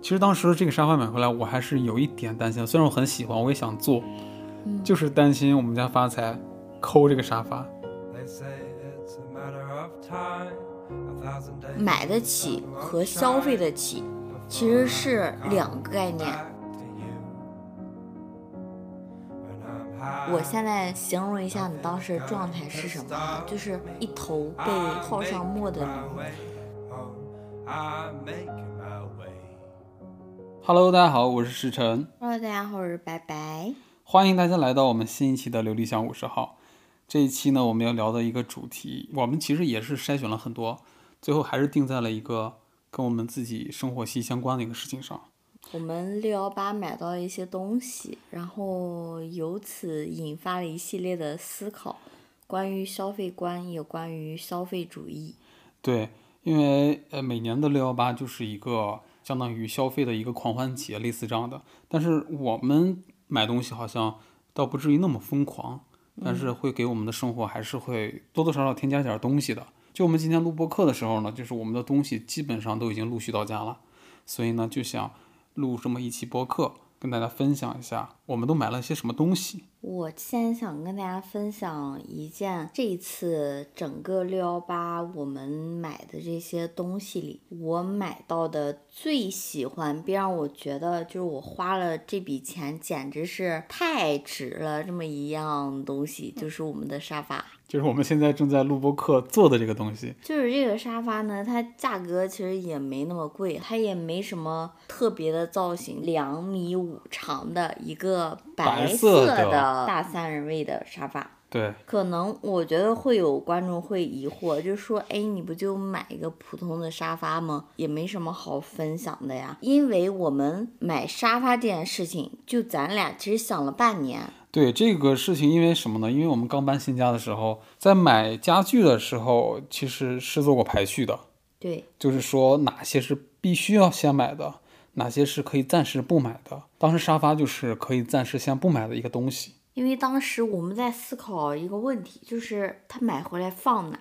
其实当时这个沙发买回来，我还是有一点担心。虽然我很喜欢，我也想做，嗯就是担心我们家发财抠这个沙发。They say it's a matter of time, a thousand days 买得起和消费得起其实是两个概念。我现在形容一下你当时的状态是什么啊？就是一头被泡上墨的 my Hello，大家好，我是石晨，Hello，大家好，我是白白。欢迎大家来到我们新一期的琉璃巷五十号。这一期呢，我们要聊的一个主题，我们其实也是筛选了很多，最后还是定在了一个跟我们自己生活息息相关的一个事情上。我们六幺八买到了一些东西，然后由此引发了一系列的思考，关于消费观，也关于消费主义。对，因为呃每年的六幺八就是一个相当于消费的一个狂欢节，类似这样的。但是我们买东西好像倒不至于那么疯狂，但是会给我们的生活还是会多多少少添加点儿东西的。就我们今天录播课的时候呢，就是我们的东西基本上都已经陆续到家了，所以呢就想录这么一期播客，跟大家分享一下我们都买了些什么东西。我先想跟大家分享一件这次整个六幺八我们买的这些东西里，我买到的最喜欢，并让我觉得就是我花了这笔钱简直是太值了，这么一样东西，就是我们的沙发。就是我们现在正在录播课做的这个东西，就是这个沙发呢，它价格其实也没那么贵，它也没什么特别的造型，两米五长的一个白白色的的大三人位的沙发。对，可能我觉得会有观众会疑惑，就是说，哎，你不就买一个普通的沙发吗？也没什么好分享的呀。因为我们买沙发这件事情，就咱俩其实想了半年。对这个事情，因为什么呢？因为我们刚搬新家的时候，在买家具的时候，其实是做过排序的，对，就是说哪些是必须要先买的，哪些是可以暂时不买的。当时沙发就是可以暂时先不买的一个东西。因为当时我们在思考一个问题，就是他买回来放哪，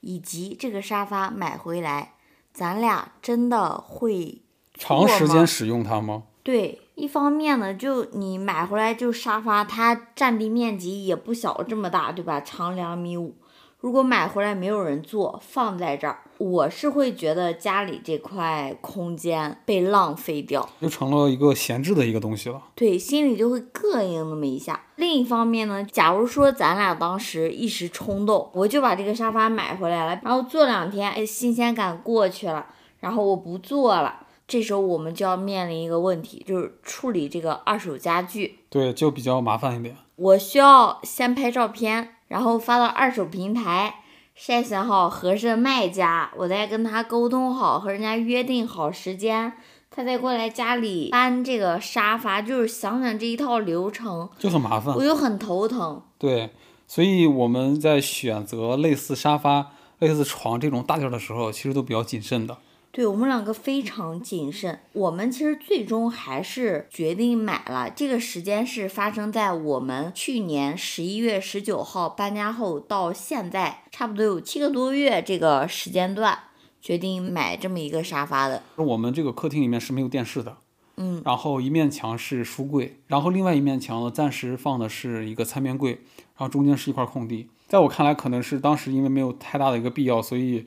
以及这个沙发买回来，咱俩真的会长时间使用它吗？对，一方面呢，就你买回来就沙发，它占地面积也不小，这么大，对吧？长两米五。如果买回来没有人坐，放在这儿，我是会觉得家里这块空间被浪费掉，就成了一个闲置的一个东西了。对，心里就会膈应那么一下。另一方面呢，假如说咱俩当时一时冲动，我就把这个沙发买回来了，然后坐两天，哎，新鲜感过去了，然后我不坐了。这时候我们就要面临一个问题，就是处理这个二手家具。对，就比较麻烦一点。我需要先拍照片，然后发到二手平台，筛选好合适的卖家，我再跟他沟通好，和人家约定好时间，他再过来家里搬这个沙发。就是想想这一套流程，就很麻烦我。就很头疼。对，所以我们在选择类似沙发、类似床这种大件儿的时候，其实都比较谨慎的。对我们两个非常谨慎，我们其实最终还是决定买了。这个时间是发生在我们去年十一月十九号搬家后到现在，差不多有七个多月这个时间段，决定买这么一个沙发的。我们这个客厅里面是没有电视的，嗯，然后一面墙是书柜，然后另外一面墙呢，暂时放的是一个餐边柜，然后中间是一块空地。在我看来，可能是当时因为没有太大的一个必要，所以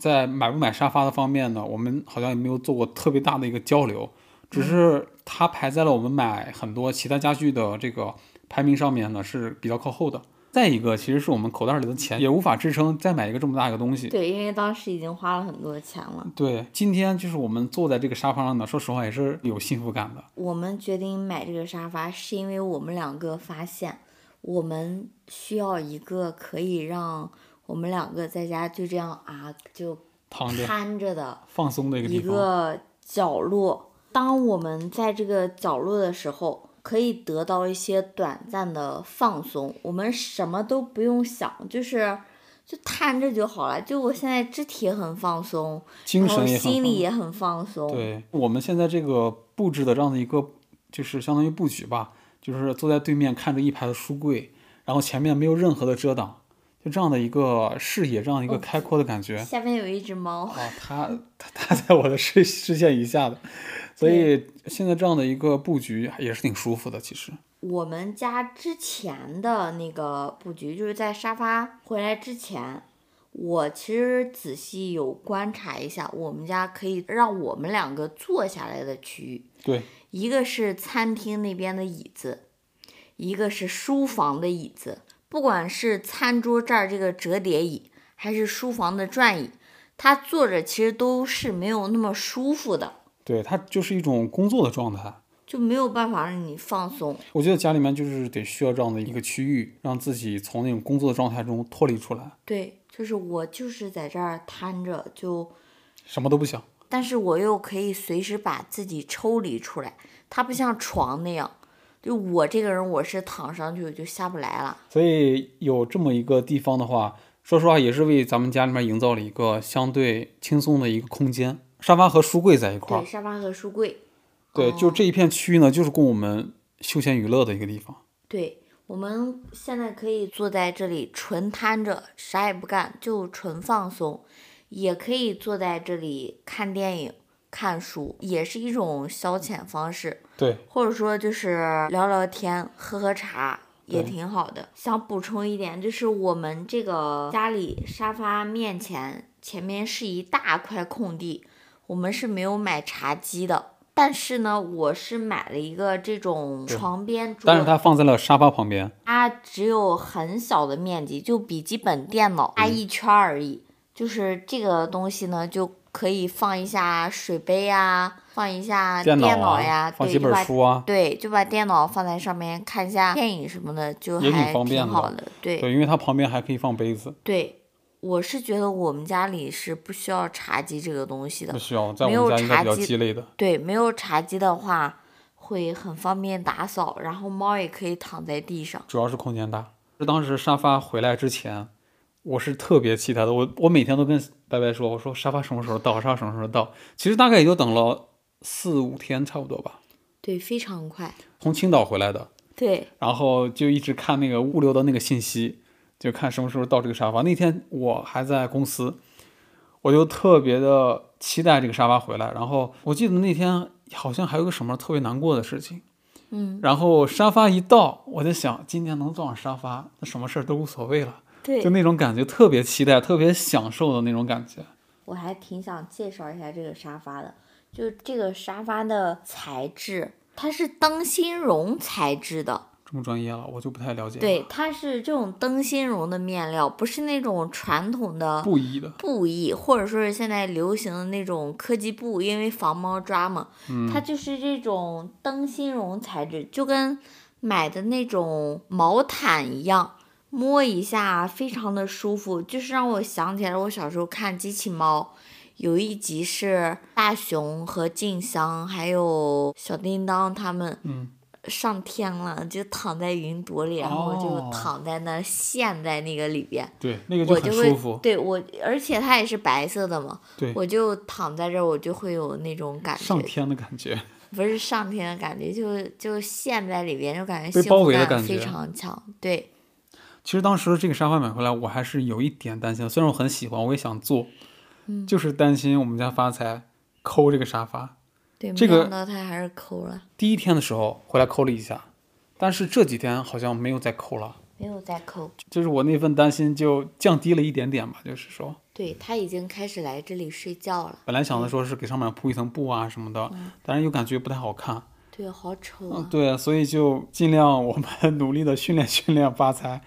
在买不买沙发的方面呢，我们好像也没有做过特别大的一个交流，只是它排在了我们买很多其他家具的这个排名上面呢是比较靠后的。再一个，其实是我们口袋里的钱也无法支撑再买一个这么大一个东西。对，因为当时已经花了很多钱了。对，今天就是我们坐在这个沙发上呢，说实话也是有幸福感的。我们决定买这个沙发，是因为我们两个发现，我们需要一个可以让我们两个在家就这样啊，就躺着瘫着的放松的一个一。个角落。当我们在这个角落的时候，可以得到一些短暂的放松，我们什么都不用想，就是就瘫着就好了。就我现在肢体很放松，精神也心里也很放松。对，我们现在这个布置的这样的一个，就是相当于布局吧，就是坐在对面看着一排的书柜，然后前面没有任何的遮挡，就这样的一个视野，这样一个哦开阔的感觉。下面有一只猫，啊，它它它在我的视视线以下的，所以现在这样的一个布局也是挺舒服的。其实，我们家之前的那个布局，就是在沙发回来之前，我其实仔细有观察一下，我们家可以让我们两个坐下来的区域，对一个是餐厅那边的椅子，一个是书房的椅子。不管是餐桌这儿这个折叠椅，还是书房的转椅，它坐着其实都是没有那么舒服的，对，它就是一种工作的状态。就没有办法让你放松。我觉得家里面就是得需要这样的一个区域，让自己从那种工作的状态中脱离出来，对，就是我就是在这儿瘫着就。什么都不想。但是我又可以随时把自己抽离出来，它不像床那样，就我这个人我是躺上去就下不来了。所以有这么一个地方的话，说实话也是为咱们家里面营造了一个相对轻松的一个空间。沙发和书柜在一块对，儿，沙发和书柜，对，就哦这一片区域呢，就是供我们休闲娱乐的一个地方。对，我们现在可以坐在这里纯瘫着，啥也不干，就纯放松，也可以坐在这里看电影、看书，也是一种消遣方式。对，或者说就是聊聊天、喝喝茶也挺好的。想补充一点，就是我们这个家里沙发面前前面是一大块空地，我们是没有买茶几的。但是呢，我是买了一个这种床边桌，但是它放在了沙发旁边。它只有很小的面积，就笔记本电脑大一圈儿而已。就是这个东西呢，就可以放一下水杯呀，放一下电脑呀，对，放几本书啊，对，就把电脑放在上面看一下电影什么的，就也挺还方便的挺好的。对对，因为它旁边还可以放杯子，对，我是觉得我们家里是不需要茶几这个东西的。不需要，在我们家应该比较鸡肋的。对，没有茶几的话，会很方便打扫，然后猫也可以躺在地上。主要是空间大。是当时沙发回来之前，我是特别期待的。我我每天都跟白白说，我说沙发什么时候到，沙发什么时候到。其实大概也就等了四五天差不多吧。对，非常快。从青岛回来的，对，然后就一直看那个物流的那个信息，就看什么时候到这个沙发。那天我还在公司，我就特别的期待这个沙发回来。然后我记得那天好像还有个什么特别难过的事情。嗯，然后沙发一到，我在想今天能坐上沙发，那什么事儿都无所谓了，对就，那种感觉特别期待、特别享受的那种感觉。我还挺想介绍一下这个沙发的，就这个沙发的材质，它是灯芯绒材质的。这么专业了，我就不太了解了。对，它是这种灯芯绒的面料，不是那种传统的布艺的，布艺，或者说是现在流行的那种科技布，因为防猫抓嘛，嗯它就是这种灯芯绒材质，就跟买的那种毛毯一样，摸一下非常的舒服，就是让我想起来我小时候看机器猫。有一集是大熊和静香还有小叮当他们嗯，上天了，就躺在云朵里，然后就哦躺在那陷在那个里边。对，那个我就会很舒服。对我，而且它也是白色的嘛，对，我就躺在这儿，我就会有那种感觉，上天的感觉。不是上天的感觉，就就陷在里边，就感觉幸被包福感非围的感觉常强。对，其实当时这个沙发买回来，我还是有一点担心的。虽然我很喜欢，我也想坐，嗯就是担心我们家发财抠这个沙发。对，这个没想到他还是抠了，第一天的时候回来抠了一下，但是这几天好像没有再抠了，没有再抠。就是我那份担心就降低了一点点吧。就是说，对，他已经开始来这里睡觉了。本来想的说是给上面铺一层布啊什么的，但是又感觉不太好看。对，好丑嗯，啊！对，所以就尽量我们 努力的训练训练发财，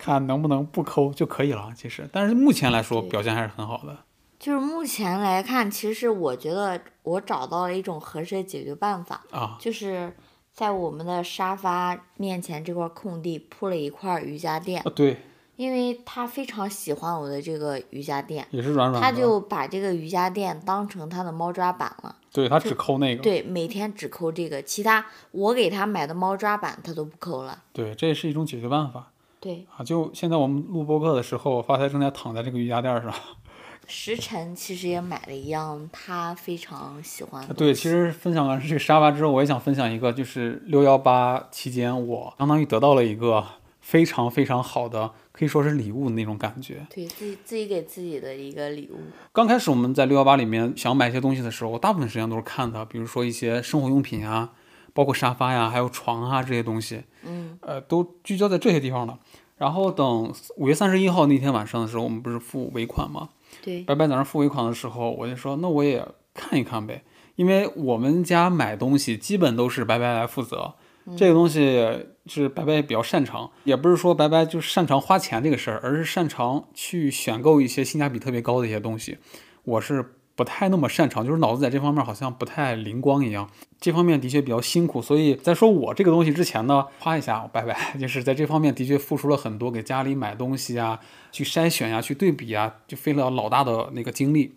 看能不能不抠就可以了。其实，但是目前来说表现还是很好的。就是目前来看，其实我觉得我找到了一种合适的解决办法，啊，就是在我们的沙发面前这块空地铺了一块瑜伽垫。啊对，因为他非常喜欢我的这个瑜伽垫，也是软软的。他就把这个瑜伽垫当成他的猫抓板了。对他只抠那个。对，每天只抠这个，其他我给他买的猫抓板他都不抠了。对，这也是一种解决办法对，啊。就现在我们录播客的时候，发财正在躺在这个瑜伽垫上。时辰其实也买了一样他非常喜欢的。对，其实分享完这个沙发之后，我也想分享一个，就是六幺八期间，我相当于得到了一个非常非常好的可可以说是礼物的那种感觉。对自己自己给自己的一个礼物。刚开始我们在六幺八里面想买一些东西的时候，我大部分时间都是看的，比如说一些生活用品啊，包括沙发呀，还有床啊这些东西，嗯呃，都聚焦在这些地方了。然后等五月三十一号那天晚上的时候，我们不是付尾款吗？对，白白在那付尾款的时候，我就说那我也看一看呗，因为我们家买东西基本都是白白来负责，这个东西是白白比较擅长，也不是说白白就擅长花钱这个事儿，而是擅长去选购一些性价比特别高的一些东西。我是不太那么擅长，就是脑子在这方面好像不太灵光一样，这方面的确比较辛苦。所以在说我这个东西之前呢，夸一下我，拜拜，就是在这方面的确付出了很多，给家里买东西啊，去筛选呀、去对比啊，就费了老大的那个精力。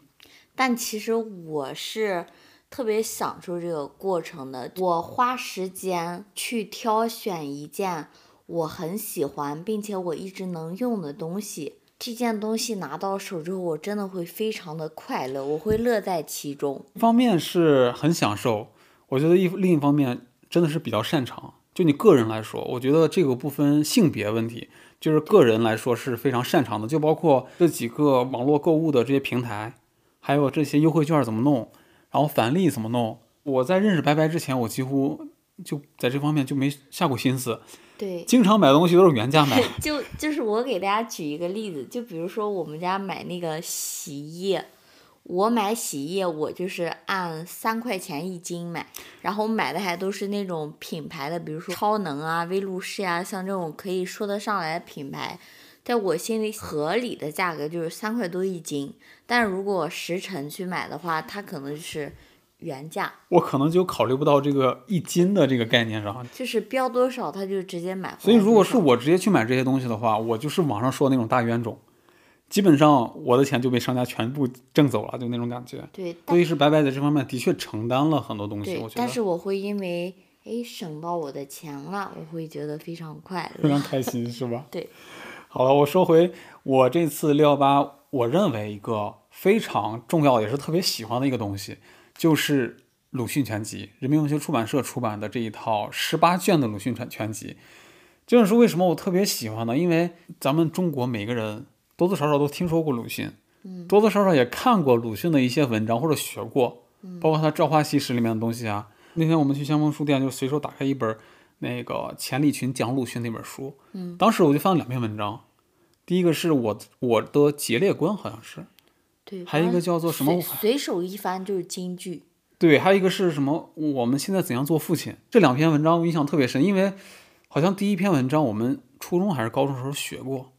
但其实我是特别享受这个过程的。我花时间去挑选一件我很喜欢，并且我一直能用的东西。这件东西拿到手之后，我真的会非常的快乐，我会乐在其中。一方面是很享受，我觉得一另一方面真的是比较擅长。就你个人来说，我觉得这个不分性别问题，就是个人来说是非常擅长的。就包括这几个网络购物的这些平台，还有这些优惠券怎么弄，然后返利怎么弄。我在认识白白之前，我几乎就在这方面就没下过心思，对，经常买东西都是原价买。就就是我给大家举一个例子，就比如说我们家买那个洗衣液，我买洗衣液我就是按三块钱一斤买，然后买的还都是那种品牌的，比如说超能啊、威露士啊，像这种可以说得上来的品牌，在我心里合理的价格就是三块多一斤，但是如果实诚去买的话，它可能就是原价，我可能就考虑不到这个一斤的这个概念上。就是标多少他就直接买。所以，如果是我直接去买这些东西的话，我就是网上说的那种大冤种，基本上我的钱就被商家全部挣走了，就那种感觉。对，所以是白白在这方面的确承担了很多东西，对我，觉但是我会因为哎省到我的钱了，我会觉得非常快乐非常。开心，是吧？对。好了，我说回我这次六幺八，我认为一个非常重要也是特别喜欢的一个东西，就是鲁迅全集，人民文学出版社出版的这一套十八卷的鲁迅全全集。这本书为什么我特别喜欢呢？因为咱们中国每个人多多少少都听说过鲁迅，嗯多多少少也看过鲁迅的一些文章或者学过，包括他《朝花夕拾》里面的东西啊。那天我们去先锋书店，就随手打开一本那个钱理群讲鲁迅那本书，嗯，当时我就翻了两篇文章，第一个是我我的节烈观，好像是，对，还有一个叫做什么随随手一翻就是金句。对，还有一个是什么？我们现在怎样做父亲？这两篇文章我印象特别深，因为好像第一篇文章我们初中还是高中时候学过，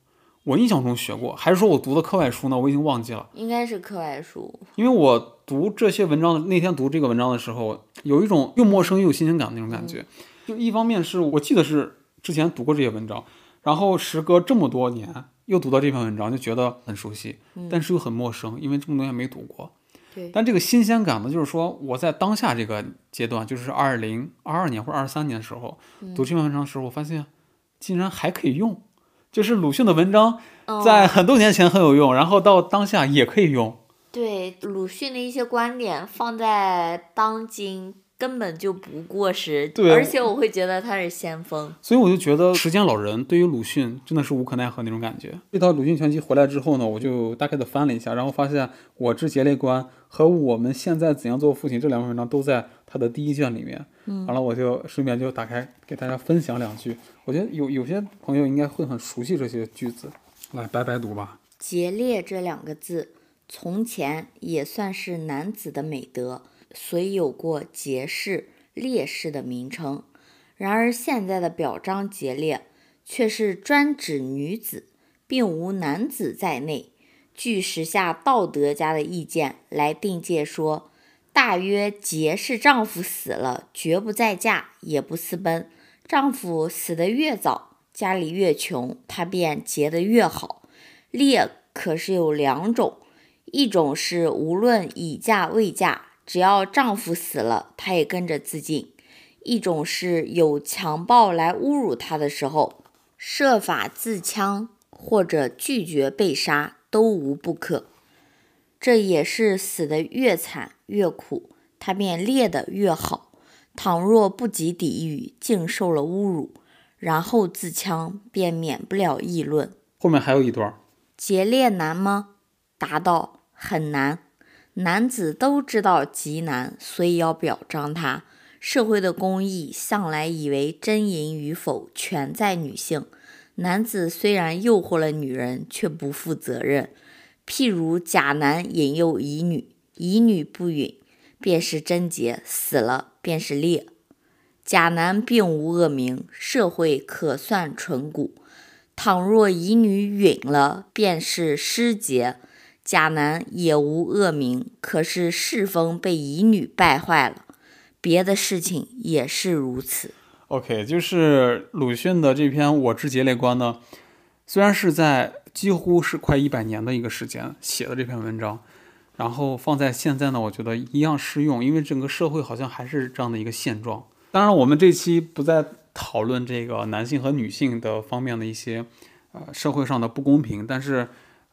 我印象中学过，还是说我读的课外书呢？我已经忘记了。应该是课外书，因为我读这些文章的那天读这个文章的时候，有一种又陌生又有新鲜感的那种感觉。就一方面是我记得是之前读过这些文章，然后时隔这么多年又读到这篇文章，就觉得很熟悉，但是又很陌生，因为这么多年没读过。对，但这个新鲜感呢，就是说我在当下这个阶段，就是二零二二年或者二三年的时候，读这篇文章的时候，我发现竟然还可以用，就是鲁迅的文章在嗯很多年前很有用，然后到当下也可以用。对鲁迅的一些观点放在当今根本就不过时，对而且我会觉得他是先锋。所以我就觉得《时间老人》对于鲁迅真的是无可奈何那种感觉。这套鲁迅全集回来之后呢，我就大概的翻了一下，然后发现《我之节烈观》和我们现在怎样做父亲这两篇文章都在他的第一卷里面。嗯，完了我就顺便就打开给大家分享两句。我觉得有有些朋友应该会很熟悉这些句子，来白白读吧。节烈这两个字，从前也算是男子的美德，所以有过节士、烈士的名称。然而现在的表彰节烈，却是专指女子，并无男子在内。据时下道德家的意见来定界说，大约节是丈夫死了，绝不再嫁，也不私奔。丈夫死得越早，家里越穷，她便结得越好。烈可是有两种，一种是无论已嫁未嫁，只要丈夫死了，她也跟着自尽；一种是有强暴来侮辱她的时候，设法自戕或者拒绝被杀，都无不可。这也是死得越惨越苦，她便烈得越好。倘若不及抵御，竟受了侮辱，然后自戕，便免不了议论。后面还有一段，劫猎难吗？答道很难。男子都知道极难，所以要表彰他。社会的公义向来以为真淫与否全在女性。男子虽然诱惑了女人，却不负责任。譬如甲男引诱乙女，乙女不允，便是贞洁；死了便是烈。甲男并无恶名，社会可算淳古。倘若乙女允了，便是失节。甲男也无恶名，可是世风被乙女败坏了。别的事情也是如此。OK，就是鲁迅的这篇《我之节类观》呢，虽然是在几乎是快一百年的一个时间写的这篇文章，然后放在现在呢，我觉得一样适用，因为整个社会好像还是这样的一个现状。当然，我们这期不再讨论这个男性和女性的方面的一些呃社会上的不公平，但是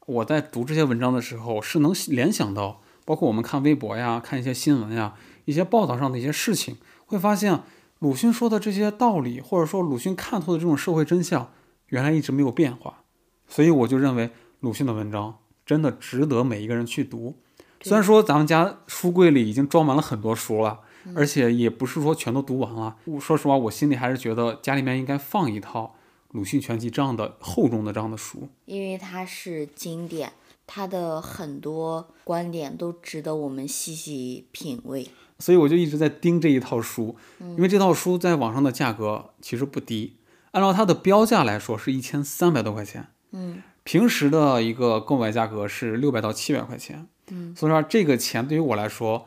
我在读这些文章的时候，是能联想到，包括我们看微博呀、看一些新闻呀、一些报道上的一些事情，会发现。鲁迅说的这些道理，或者说鲁迅看透的这种社会真相，原来一直没有变化，所以我就认为鲁迅的文章真的值得每一个人去读。虽然说咱们家书柜里已经装满了很多书了，而且也不是说全都读完了。我说实话，我心里还是觉得家里面应该放一套《鲁迅全集》这样的厚重的这样的书。因为它是经典，它的很多观点都值得我们细细品味。所以我就一直在盯这一套书，因为这套书在网上的价格其实不低，按照它的标价来说是一千三百多块钱，嗯平时的一个购买价格是六百到七百块钱，嗯，所以说这个钱对于我来说，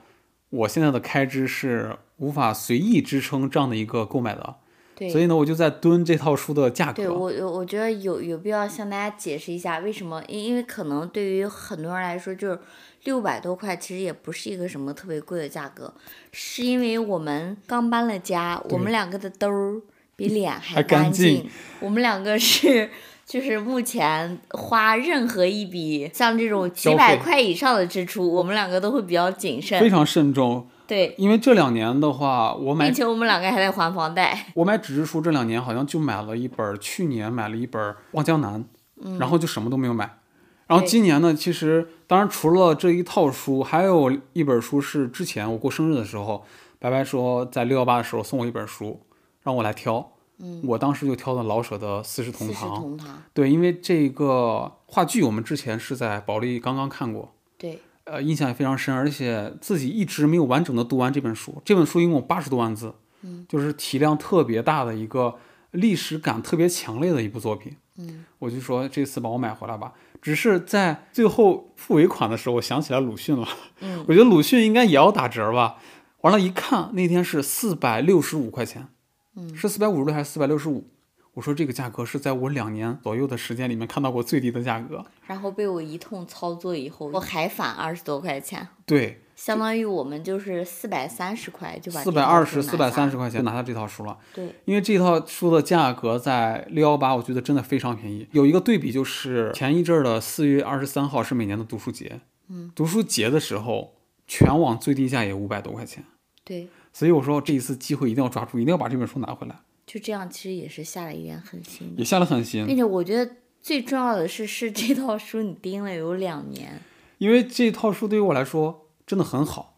我现在的开支是无法随意支撑这样的一个购买的，对。所以呢，我就在蹲这套书的价对格。我我我觉得有有必要向大家解释一下为什么，因因为可能对于很多人来说，就是六百多块其实也不是一个什么特别贵的价格，是因为我们刚搬了家，我们两个的兜儿比脸还还干净净，我们两个是。就是目前花任何一笔像这种几百块以上的支出，我们两个都会比较谨慎。非常慎重，对，因为这两年的话，我买并且我们两个还在还房贷。我买纸质书这两年好像就买了一本，去年买了一本《望江南》，嗯然后就什么都没有买。然后今年呢，其实当然除了这一套书，还有一本书是之前我过生日的时候，白白说在六幺八的时候送我一本书，让我来挑。嗯，我当时就挑的老舍的《四世同堂》。同堂，对，因为这个话剧我们之前是在保利刚刚看过，对，呃，印象也非常深，而且自己一直没有完整的读完这本书。这本书一共八十多万字，嗯，就是体量特别大的一个历史感特别强烈的一部作品。嗯，我就说这次帮我买回来吧。只是在最后付尾款的时候，我想起来鲁迅了。嗯，我觉得鲁迅应该也要打折吧。完了，一看那天是四百六十五块钱，嗯是四百五十六还是四百六十五？我说这个价格是在我两年左右的时间里面看到过最低的价格。然后被我一通操作以后，我还返二十多块钱，对，相当于我们就是四百三十块就把四百二十、四四百三十块钱拿下这套书了。对，因为这套书的价格在六幺八，我觉得真的非常便宜。有一个对比就是前一阵儿的四月二十三号是每年的读书节，嗯，读书节的时候全网最低价也五百多块钱，对，所以我说这一次机会一定要抓住，一定要把这本书拿回来，就这样，其实也是下了一点狠心，也下了狠心。并且我觉得最重要的是，是这套书你盯了有两年，因为这套书对于我来说真的很好，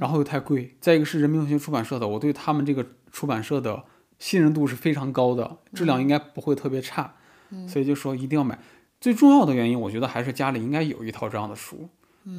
然后又太贵，再一个是人民文学出版社的，我对他们这个出版社的信任度是非常高的，质量应该不会特别差，所以就说一定要买。最重要的原因，我觉得还是家里应该有一套这样的书，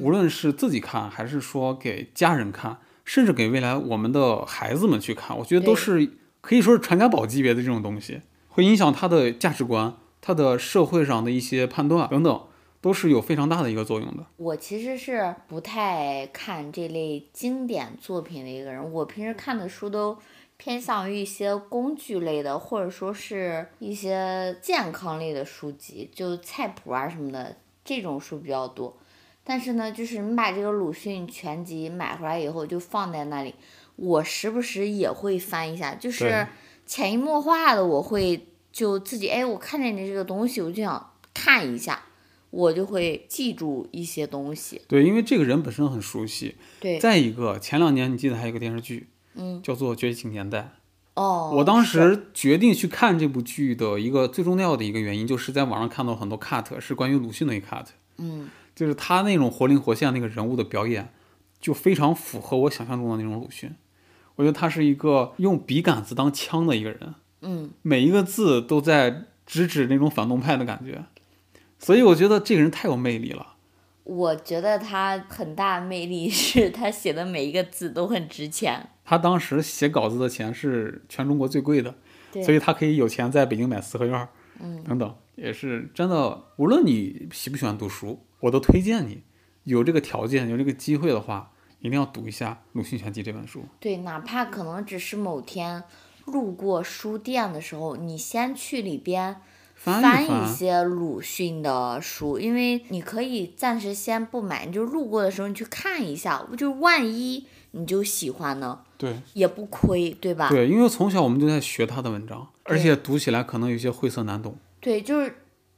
无论是自己看，还是说给家人看，甚至给未来我们的孩子们去看，我觉得都是可以说是传家宝级别的这种东西，会影响他的价值观、他的社会上的一些判断等等，都是有非常大的一个作用的。我其实是不太看这类经典作品的一个人，我平时看的书都偏向于一些工具类的，或者说是一些健康类的书籍，就菜谱啊什么的这种书比较多。但是呢，就是你把这个鲁迅全集买回来以后，就放在那里，我时不时也会翻一下，就是潜移默化的，我会就自己哎，我看见你这个东西，我就想看一下，我就会记住一些东西。对，因为这个人本身很熟悉。对，再一个，前两年你记得还有一个电视剧嗯，叫做《觉醒年代》，哦，我当时决定去看这部剧的一个最重要的一个原因，就是在网上看到很多 cut 是关于鲁迅的一个 cut，嗯就是他那种活灵活现那个人物的表演，就非常符合我想象中的那种鲁迅。我觉得他是一个用笔杆子当枪的一个人，嗯，每一个字都在直指那种反动派的感觉，所以我觉得这个人太有魅力了。我觉得他很大魅力是 他写的每一个字都很值钱。他当时写稿子的钱是全中国最贵的，所以他可以有钱在北京买四合院，嗯等等，也是真的。无论你喜不喜欢读书，我都推荐你有这个条件、有这个机会的话，一定要读一下《鲁迅全集》这本书。对，哪怕可能只是某天路过书店的时候，你先去里边翻翻一些鲁迅的书，因为你可以暂时先不买，你就路过的时候你去看一下，就万一你就喜欢呢，对也不亏，对吧？对，因为从小我们就在学他的文章，而且读起来可能有些晦涩难懂。对，就是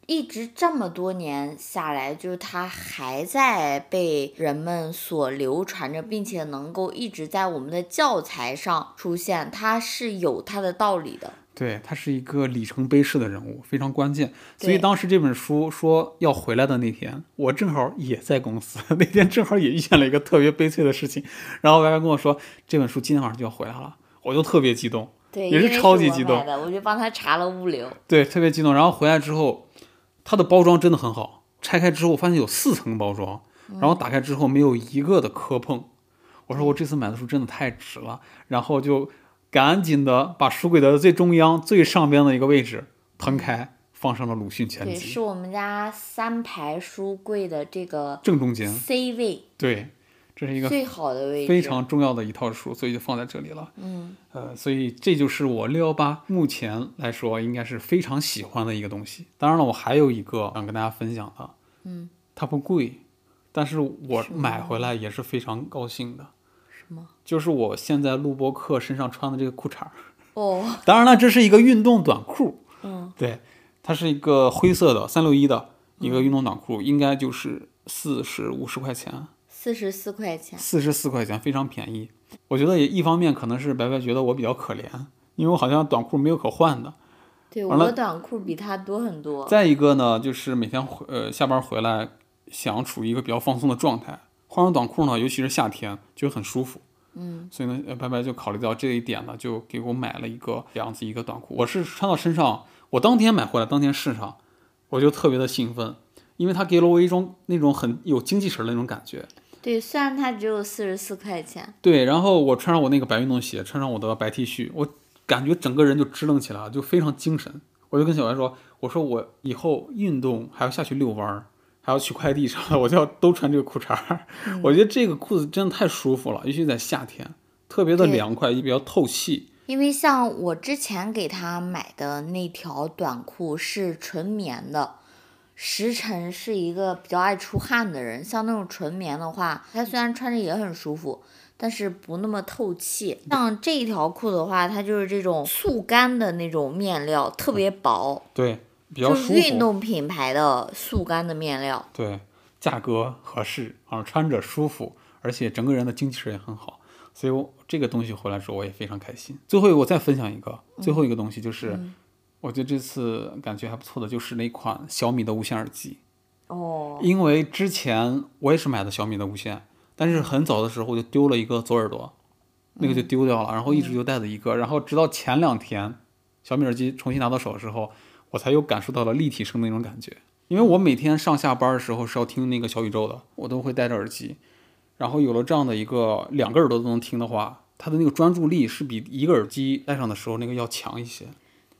一直这么多年下来，就是它还在被人们所流传着，并且能够一直在我们的教材上出现，它是有它的道理的。对他是一个里程碑式的人物，非常关键。所以当时这本书说要回来的那天，我正好也在公司，那天正好也遇见了一个特别悲催的事情。然后歪歪跟我说，这本书今天晚上就要回来了，我就特别激动，对，也是超级激动我就帮他查了物流。对，特别激动。然后回来之后，它的包装真的很好，拆开之后发现有四层包装，然后打开之后没有一个的磕碰。我说我这次买的书真的太值了，然后就赶紧的把书柜的最中央最上边的一个位置腾开，放上了鲁迅全对，集，是我们家三排书柜的这个正中间。C 位对，这是一个最好的位置。非常重要的一套书，所以就放在这里了。嗯，呃，所以这就是我六幺八目前来说应该是非常喜欢的一个东西。当然了，我还有一个想跟大家分享的，嗯，它不贵，但是我买回来也是非常高兴的，什么？就是我现在录播课身上穿的这个裤衩儿。哦，当然了，这是一个运动短裤，嗯，对，它是一个灰色的三六一的一个运动短裤，应该就是四十五十块钱。四十四块钱。四十四块钱，非常便宜。我觉得也一方面可能是白白觉得我比较可怜，因为我好像短裤没有可换的。对，我短裤比他多很多。再一个呢，就是每天回呃下班回来，想处于一个比较放松的状态，换上短裤呢，尤其是夏天就很舒服。嗯，所以呢，呃白白就考虑到这一点呢，就给我买了一个这样子一个短裤。我是穿到身上，我当天买回来，当天试上，我就特别的兴奋，因为它给了我一种那种很有精气神儿的那种感觉。对，虽然它只有四十四块钱。对，然后我穿上我那个白运动鞋，穿上我的白 T 恤，我感觉整个人就支棱起来了，就非常精神。我就跟小白说：“我说我以后运动还要下去遛弯儿，还要取快递啥的，我就要都穿这个裤衩儿。我觉得这个裤子真的太舒服了，尤其在夏天，特别的凉快，也比较透气。因为像我之前给他买的那条短裤是纯棉的，石晨是一个比较爱出汗的人，像那种纯棉的话，它虽然穿着也很舒服，但是不那么透气。像这一条裤的话，它就是这种速干的那种面料，特别薄，对，比较舒服运。动品牌的速干的面料。对，价格合适，啊，穿着舒服，而且整个人的精气神也很好。所以我这个东西回来之后，我也非常开心。最后我再分享一个，最后一个东西就是，嗯我觉得这次感觉还不错的，就是那款小米的无线耳机。哦，因为之前我也是买的小米的无线，但是很早的时候我就丢了一个左耳朵，那个就丢掉了，然后一直就带着一个，然后直到前两天小米耳机重新拿到手的时候，我才又感受到了立体声的那种感觉。因为我每天上下班的时候是要听那个小宇宙的，我都会戴着耳机，然后有了这样的一个两个耳朵都能听的话，它的那个专注力是比一个耳机戴上的时候那个要强一些。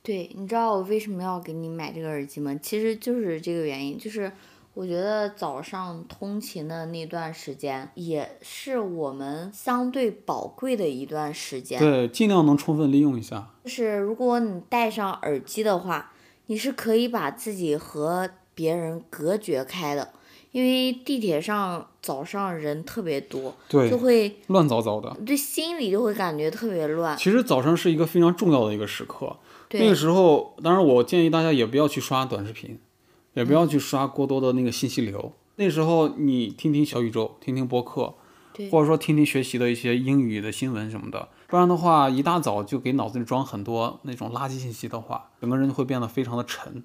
对，你知道我为什么要给你买这个耳机吗？其实就是这个原因，就是我觉得早上通勤的那段时间，也是我们相对宝贵的一段时间。对，尽量能充分利用一下。就是如果你戴上耳机的话，你是可以把自己和别人隔绝开的，因为地铁上早上人特别多，对就，会乱糟糟的。对心里就会感觉特别乱。其实早上是一个非常重要的一个时刻。那个时候，当然我建议大家也不要去刷短视频，也不要去刷过多的那个信息流。那时候你听听小宇宙，听听播客，或者说听听学习的一些英语的新闻什么的，不然的话，一大早就给脑子里装很多那种垃圾信息的话，整个人就会变得非常的沉。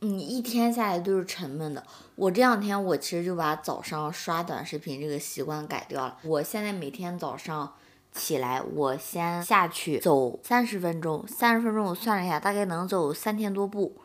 你，一天下来都是沉闷的。我这两天我其实就把早上刷短视频这个习惯改掉了。我现在每天早上起来，我先下去走三十分钟，三十分钟我算了一下，大概能走三千多步。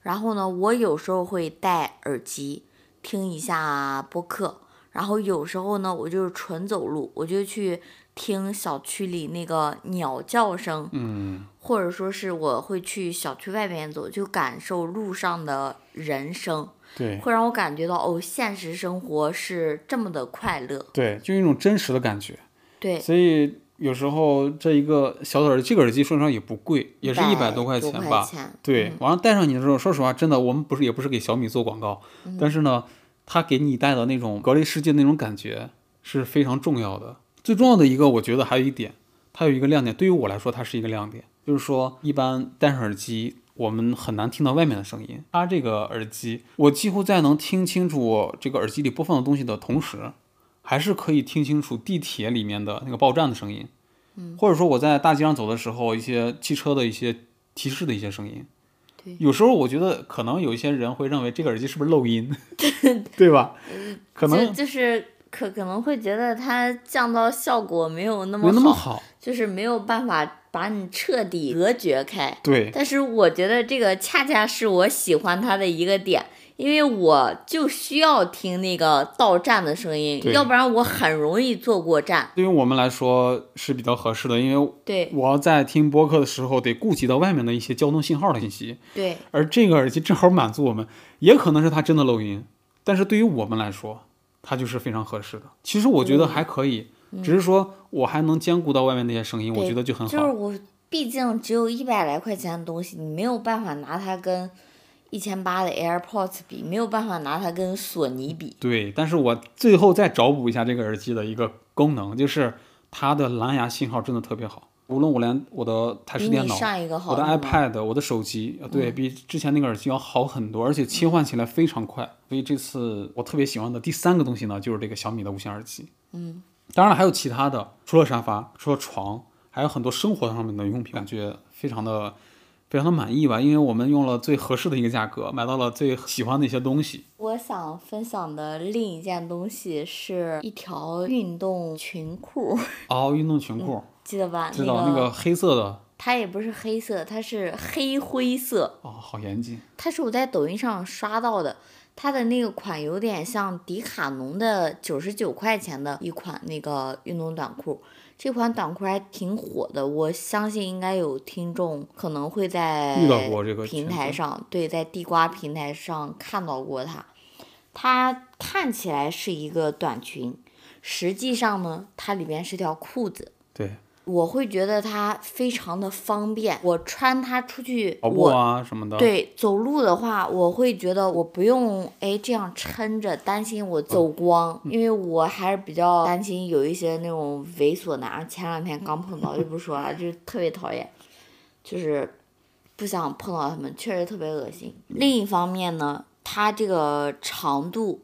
然后呢，我有时候会戴耳机听一下播客，然后有时候呢，我就是纯走路，我就去听小区里那个鸟叫声，嗯，或者说是我会去小区外边走，就感受路上的人声，对会让我感觉到哦，现实生活是这么的快乐。对，就一种真实的感觉。对，所以有时候这一个小的耳机，这个耳机说实话也不贵，也是一百多块块钱吧。钱对嗯，完了戴上你的时候，说实话，真的，我们不是也不是给小米做广告，嗯但是呢，它给你带的那种隔离世界那种感觉是非常重要的。最重要的一个，我觉得还有一点，它有一个亮点，对于我来说，它是一个亮点，就是说，一般戴上耳机，我们很难听到外面的声音。它这个耳机，我几乎在能听清楚这个耳机里播放的东西的同时，还是可以听清楚地铁里面的那个报站的声音，嗯，或者说我在大街上走的时候，一些汽车的一些提示的一些声音。对有时候我觉得可能有一些人会认为这个耳机是不是漏音，对吧？可能就是可可能会觉得它降噪效果没有那没么那么好。就是没有办法把你彻底隔绝开。对，但是我觉得这个恰恰是我喜欢它的一个点，因为我就需要听那个到站的声音，要不然我很容易坐过站。对于我们来说是比较合适的，因为对我要在听播客的时候得顾及到外面的一些交通信号的信息，对而这个耳机正好满足我们，也可能是它真的漏音，但是对于我们来说，它就是非常合适的。其实我觉得还可以，只是说我还能兼顾到外面那些声音，我觉得就很好。就是我毕竟只有一百来块钱的东西，你没有办法拿它跟一千八的 AirPods 比，没有办法拿它跟索尼比。对，但是我最后再找补一下这个耳机的一个功能，就是它的蓝牙信号真的特别好。无论我连我的台式电脑、我的 iPad、我的手机，呃对比之前那个耳机要好很多，而且切换起来非常快。所以这次我特别喜欢的第三个东西呢，就是这个小米的无线耳机。嗯，当然，还有其他的，除了沙发，除了床，还有很多生活上面的用品，感觉非常的非常的满意吧。因为我们用了最合适的一个价格，买到了最喜欢的一些东西。我想分享的另一件东西是一条运动裙裤，哦，运动裙裤，记得吧？知道那个黑色的，它也不是黑色，它是黑灰色。哦，好严谨。它是我在抖音上刷到的，它的那个款有点像迪卡侬的九十九块钱的一款那个运动短裤。这款短裤还挺火的，我相信应该有听众可能会在遇到过这个平台上，对，在地瓜平台上看到过它。它看起来是一个短裙，实际上呢，它里边是条裤子。对，我会觉得它非常的方便，我穿它出去，跑步我啊什么的。，对，走路的话，我会觉得我不用哎这样撑着，担心我走光，因为我还是比较担心有一些那种猥琐男，前两天刚碰到就不说了，就是特别讨厌，就是不想碰到他们，确实特别恶心。另一方面呢，它这个长度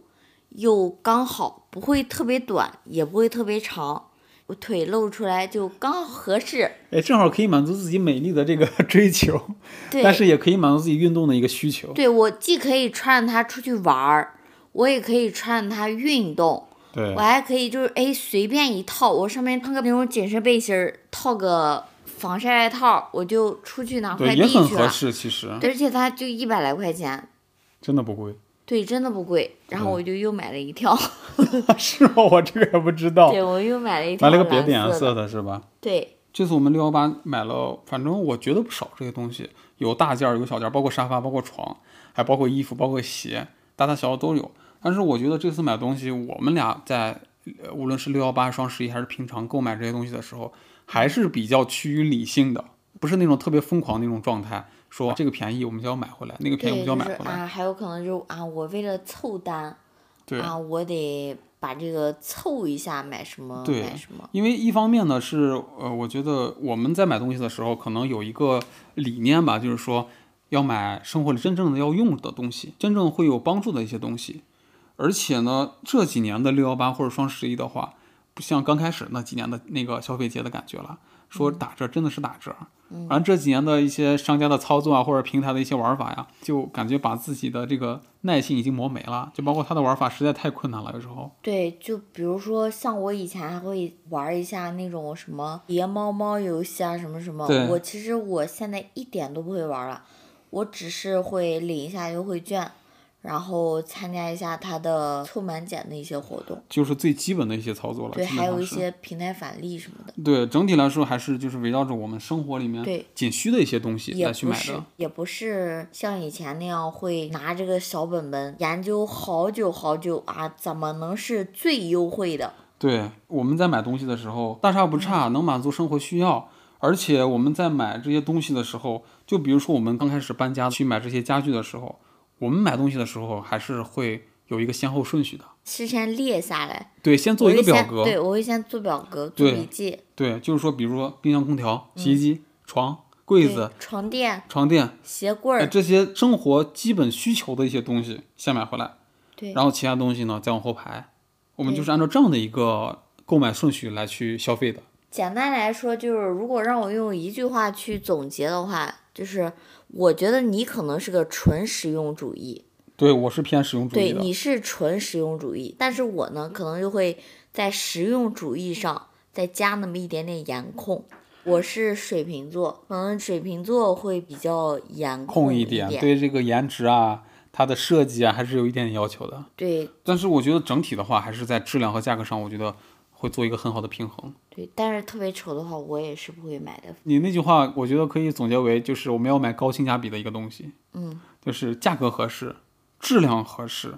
又刚好，不会特别短，也不会特别长，我腿露出来就刚好合适。哎，正好可以满足自己美丽的这个 追求，对，但是也可以满足自己运动的一个需求。对我既可以穿着它出去玩儿，我也可以穿着它运动，对我还可以就是哎随便一套，我上面穿个那种紧身背心儿，套个防晒外套，我就出去拿快对，也递去了。很合适，其实而且它就一百来块钱，真的不贵。对，真的不贵。然后我就又买了一条 是吗？我这个也不知道。对我又买了一条买了个别的颜色的，是吧？对这次我们六幺八买了，反正我觉得不少这些东西，有大件儿，有小件儿，包括沙发，包括床，还包括衣服，包括鞋，大大小小都有。但是我觉得这次买东西，我们俩在呃无论是六幺八、双十一还是平常购买这些东西的时候，还是比较趋于理性的，不是那种特别疯狂那种状态，说这个便宜我们就要买回来，那个便宜我，们就就是要买回来。啊，还有可能就是啊，我为了凑单对，啊，我得把这个凑一下，买什么对买什么。因为一方面呢是呃，我觉得我们在买东西的时候，可能有一个理念吧，就是说要买生活里真正的要用的东西，真正会有帮助的一些东西。而且呢，这几年的六幺八或者双十一的话，不像刚开始那几年的那个消费节的感觉了。说嗯打折真的是打折，完了这几年的一些商家的操作啊，或者平台的一些玩法呀，就感觉把自己的这个耐心已经磨没了。就包括它的玩法实在太困难了，有时候。对，就比如说像我以前还会玩一下那种什么叠猫猫游戏啊，什么什么。我其实我现在一点都不会玩了，我只是会领一下优惠券，然后参加一下它的凑满减的一些活动。就是最基本的一些操作了。对，还有一些平台返利什么的。对整体来说，还是就是围绕着我们生活里面对紧需的一些东西也来去买的。，也不是像以前那样会拿这个小本本研究好久好久啊，怎么能是最优惠的？对，我们在买东西的时候，大差不嗯差，能满足生活需要。而且我们在买这些东西的时候，就比如说我们刚开始搬家去买这些家具的时候，我们买东西的时候还是会有一个先后顺序的。事先列下来，对，先做一个表格。对，我会先做表格，做笔记。对，就是说，比如说冰箱、空调、洗衣机、床、柜子、床垫、床垫，哎，鞋柜儿，这些生活基本需求的一些东西先买回来，对然后其他东西呢再往后排。我们就是按照这样的一个购买顺序来去消费的。简单来说，就是如果让我用一句话去总结的话，就是我觉得你可能是个纯实用主义，对我是偏实用主义对，的。你是纯实用主义，但是我呢，可能就会在实用主义上再加那么一点点颜控。我是水瓶座，可能水瓶座会比较严一控点，对这个颜值啊，它的设计啊，还是有一点点要求的。对但是我觉得整体的话，还是在质量和价格上，我觉得会做一个很好的平衡。对，但是特别丑的话，我也是不会买的。你那句话，我觉得可以总结为，就是我们要买高性价比的一个东西，嗯，就是价格合适，质量合适，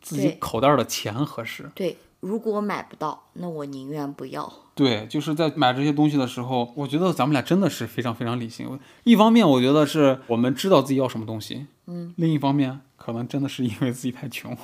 自己口袋的钱合适。对，如果买不到，那我宁愿不要。对，就是在买这些东西的时候，我觉得咱们俩真的是非常非常理性。一方面，我觉得是我们知道自己要什么东西，嗯，另一方面，可能真的是因为自己太穷，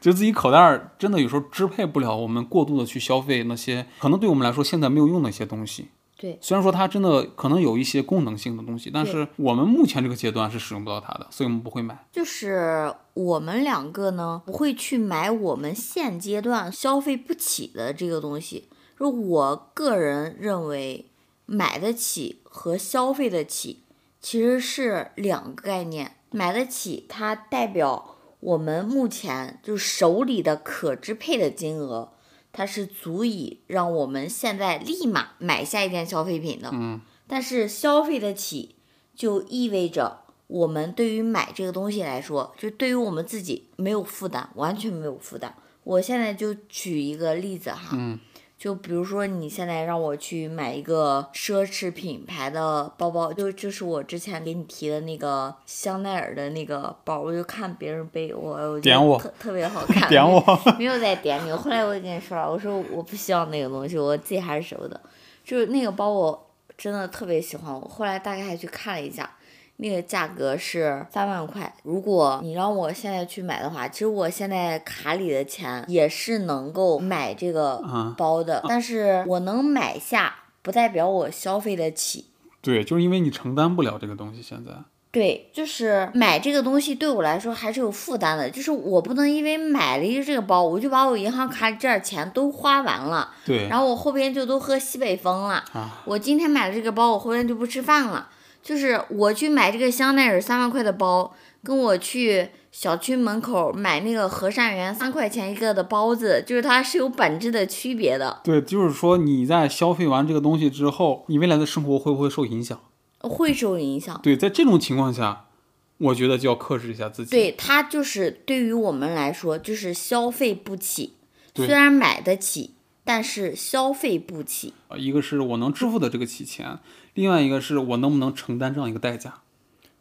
就自己口袋儿真的有时候支配不了我们过度的去消费那些可能对我们来说现在没有用的一些东西。对虽然说它真的可能有一些功能性的东西，但是我们目前这个阶段是使用不到它的，所以我们不会买。就是我们两个呢，不会去买我们现阶段消费不起的这个东西。就我个人认为，买得起和消费得起其实是两个概念。买得起，它代表我们目前就手里的可支配的金额，它是足以让我们现在立马买下一件消费品的。嗯，但是消费得起，就意味着我们对于买这个东西来说，就对于我们自己没有负担，完全没有负担。我现在就举一个例子哈，嗯就比如说你现在让我去买一个奢侈品牌的包包，就就是我之前给你提的那个香奈儿的那个包，我就看别人背，我我觉点我得特特别好看，点我，没有再点你。后来我就跟你说了，我说我不需要那个东西，我自己还是舍不得。就是那个包我真的特别喜欢，我后来大概还去看了一下，那个价格是三万块。如果你让我现在去买的话，其实我现在卡里的钱也是能够买这个嗯包的，但是我能买下，不代表我消费得起。对，就是因为你承担不了这个东西，现在。对，就是买这个东西对我来说还是有负担的，就是我不能因为买了一个这个包，我就把我银行卡里这点钱都花完了，对然后我后边就都喝西北风了。啊，我今天买了这个包，我后边就不吃饭了。就是我去买这个香奈儿三万块的包，跟我去小区门口买那个和善园三块钱一个的包子，就是它是有本质的区别的，对，就是说你在消费完这个东西之后，你未来的生活会不会受影响？会受影响。对，在这种情况下，我觉得就要克制一下自己。对，它就是对于我们来说，就是消费不起，虽然买得起，但是消费不起。啊一个是我能支付的这个起钱，另外一个是我能不能承担这样一个代价，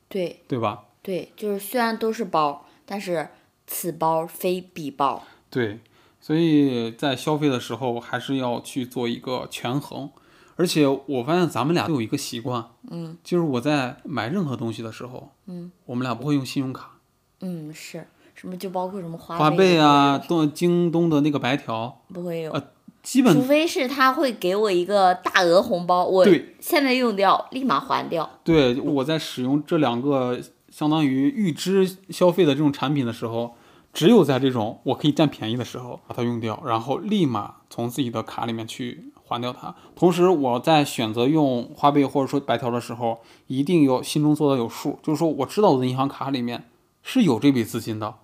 对对吧？对，就是虽然都是包，但是此包非彼包。对，所以在消费的时候还是要去做一个权衡。而且我发现咱们俩都有一个习惯，嗯就是我在买任何东西的时候，嗯我们俩不会用信用卡，嗯，是什么就包括什么花花呗呗啊，东京东的那个白条，不会有。呃基本除非是他会给我一个大额红包，我对现在用掉，立马还掉。对我在使用这两个相当于预支消费的这种产品的时候，只有在这种我可以占便宜的时候把它用掉，然后立马从自己的卡里面去还掉它。同时，我在选择用花呗或者说白条的时候，一定要心中做到有数，就是说我知道我的银行卡里面是有这笔资金的，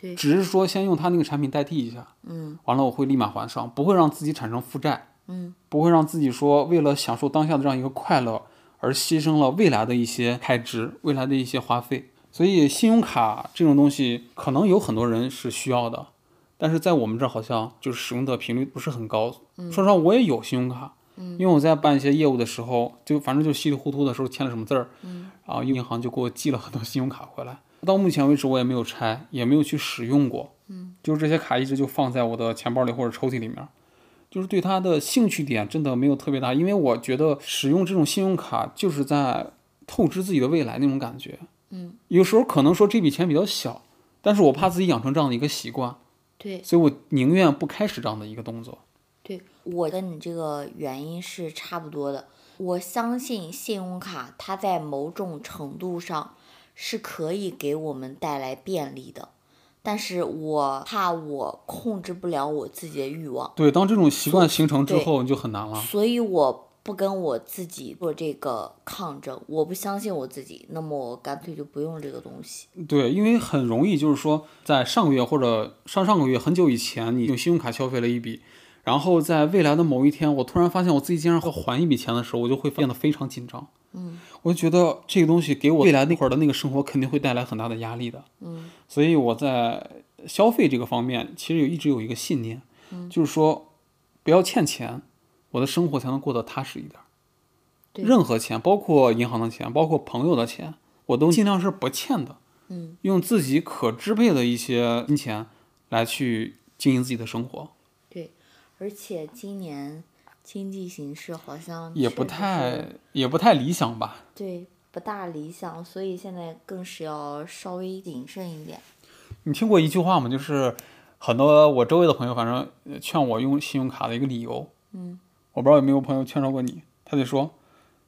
对，只是说先用他那个产品代替一下，嗯完了我会立马还上，不会让自己产生负债，嗯不会让自己说为了享受当下的这样一个快乐而牺牲了未来的一些开支、未来的一些花费。所以信用卡这种东西，可能有很多人是需要的，但是在我们这儿好像就是使用的频率不是很高。说实话，我也有信用卡，因为我在办一些业务的时候，就反正就稀里糊涂的时候签了什么字儿，嗯然后银行就给我寄了很多信用卡回来。到目前为止，我也没有拆，也没有去使用过，嗯就是这些卡一直就放在我的钱包里或者抽屉里面。就是对它的兴趣点真的没有特别大，因为我觉得使用这种信用卡就是在透支自己的未来那种感觉。嗯，有时候可能说这笔钱比较小，但是我怕自己养成这样的一个习惯，对所以我宁愿不开始这样的一个动作。对，我跟你这个原因是差不多的。我相信信用卡它在某种程度上是可以给我们带来便利的，但是我怕我控制不了我自己的欲望，对，当这种习惯形成之后，你就很难了。所以我不跟我自己做这个抗争，我不相信我自己，那么我干脆就不用这个东西。对，因为很容易就是说，在上个月或者上上个月很久以前，你用信用卡消费了一笔，然后在未来的某一天，我突然发现我自己竟然要还一笔钱的时候，我就会变得非常紧张。嗯，我就觉得这个东西给我未来那会儿的那个生活肯定会带来很大的压力的。嗯，所以我在消费这个方面，其实有一直有一个信念，嗯就是说不要欠钱，我的生活才能过得踏实一点任何钱，包括银行的钱，包括朋友的钱，我都尽量是不欠的。嗯，用自己可支配的一些金钱来去经营自己的生活，对，而且今年经济形势好像也不太也不太理想吧。对不大理想，所以现在更是要稍微谨慎一点。你听过一句话吗？就是很多我周围的朋友，反正呃劝我用信用卡的一个理由，嗯，我不知道有没有朋友劝说过你，他就说，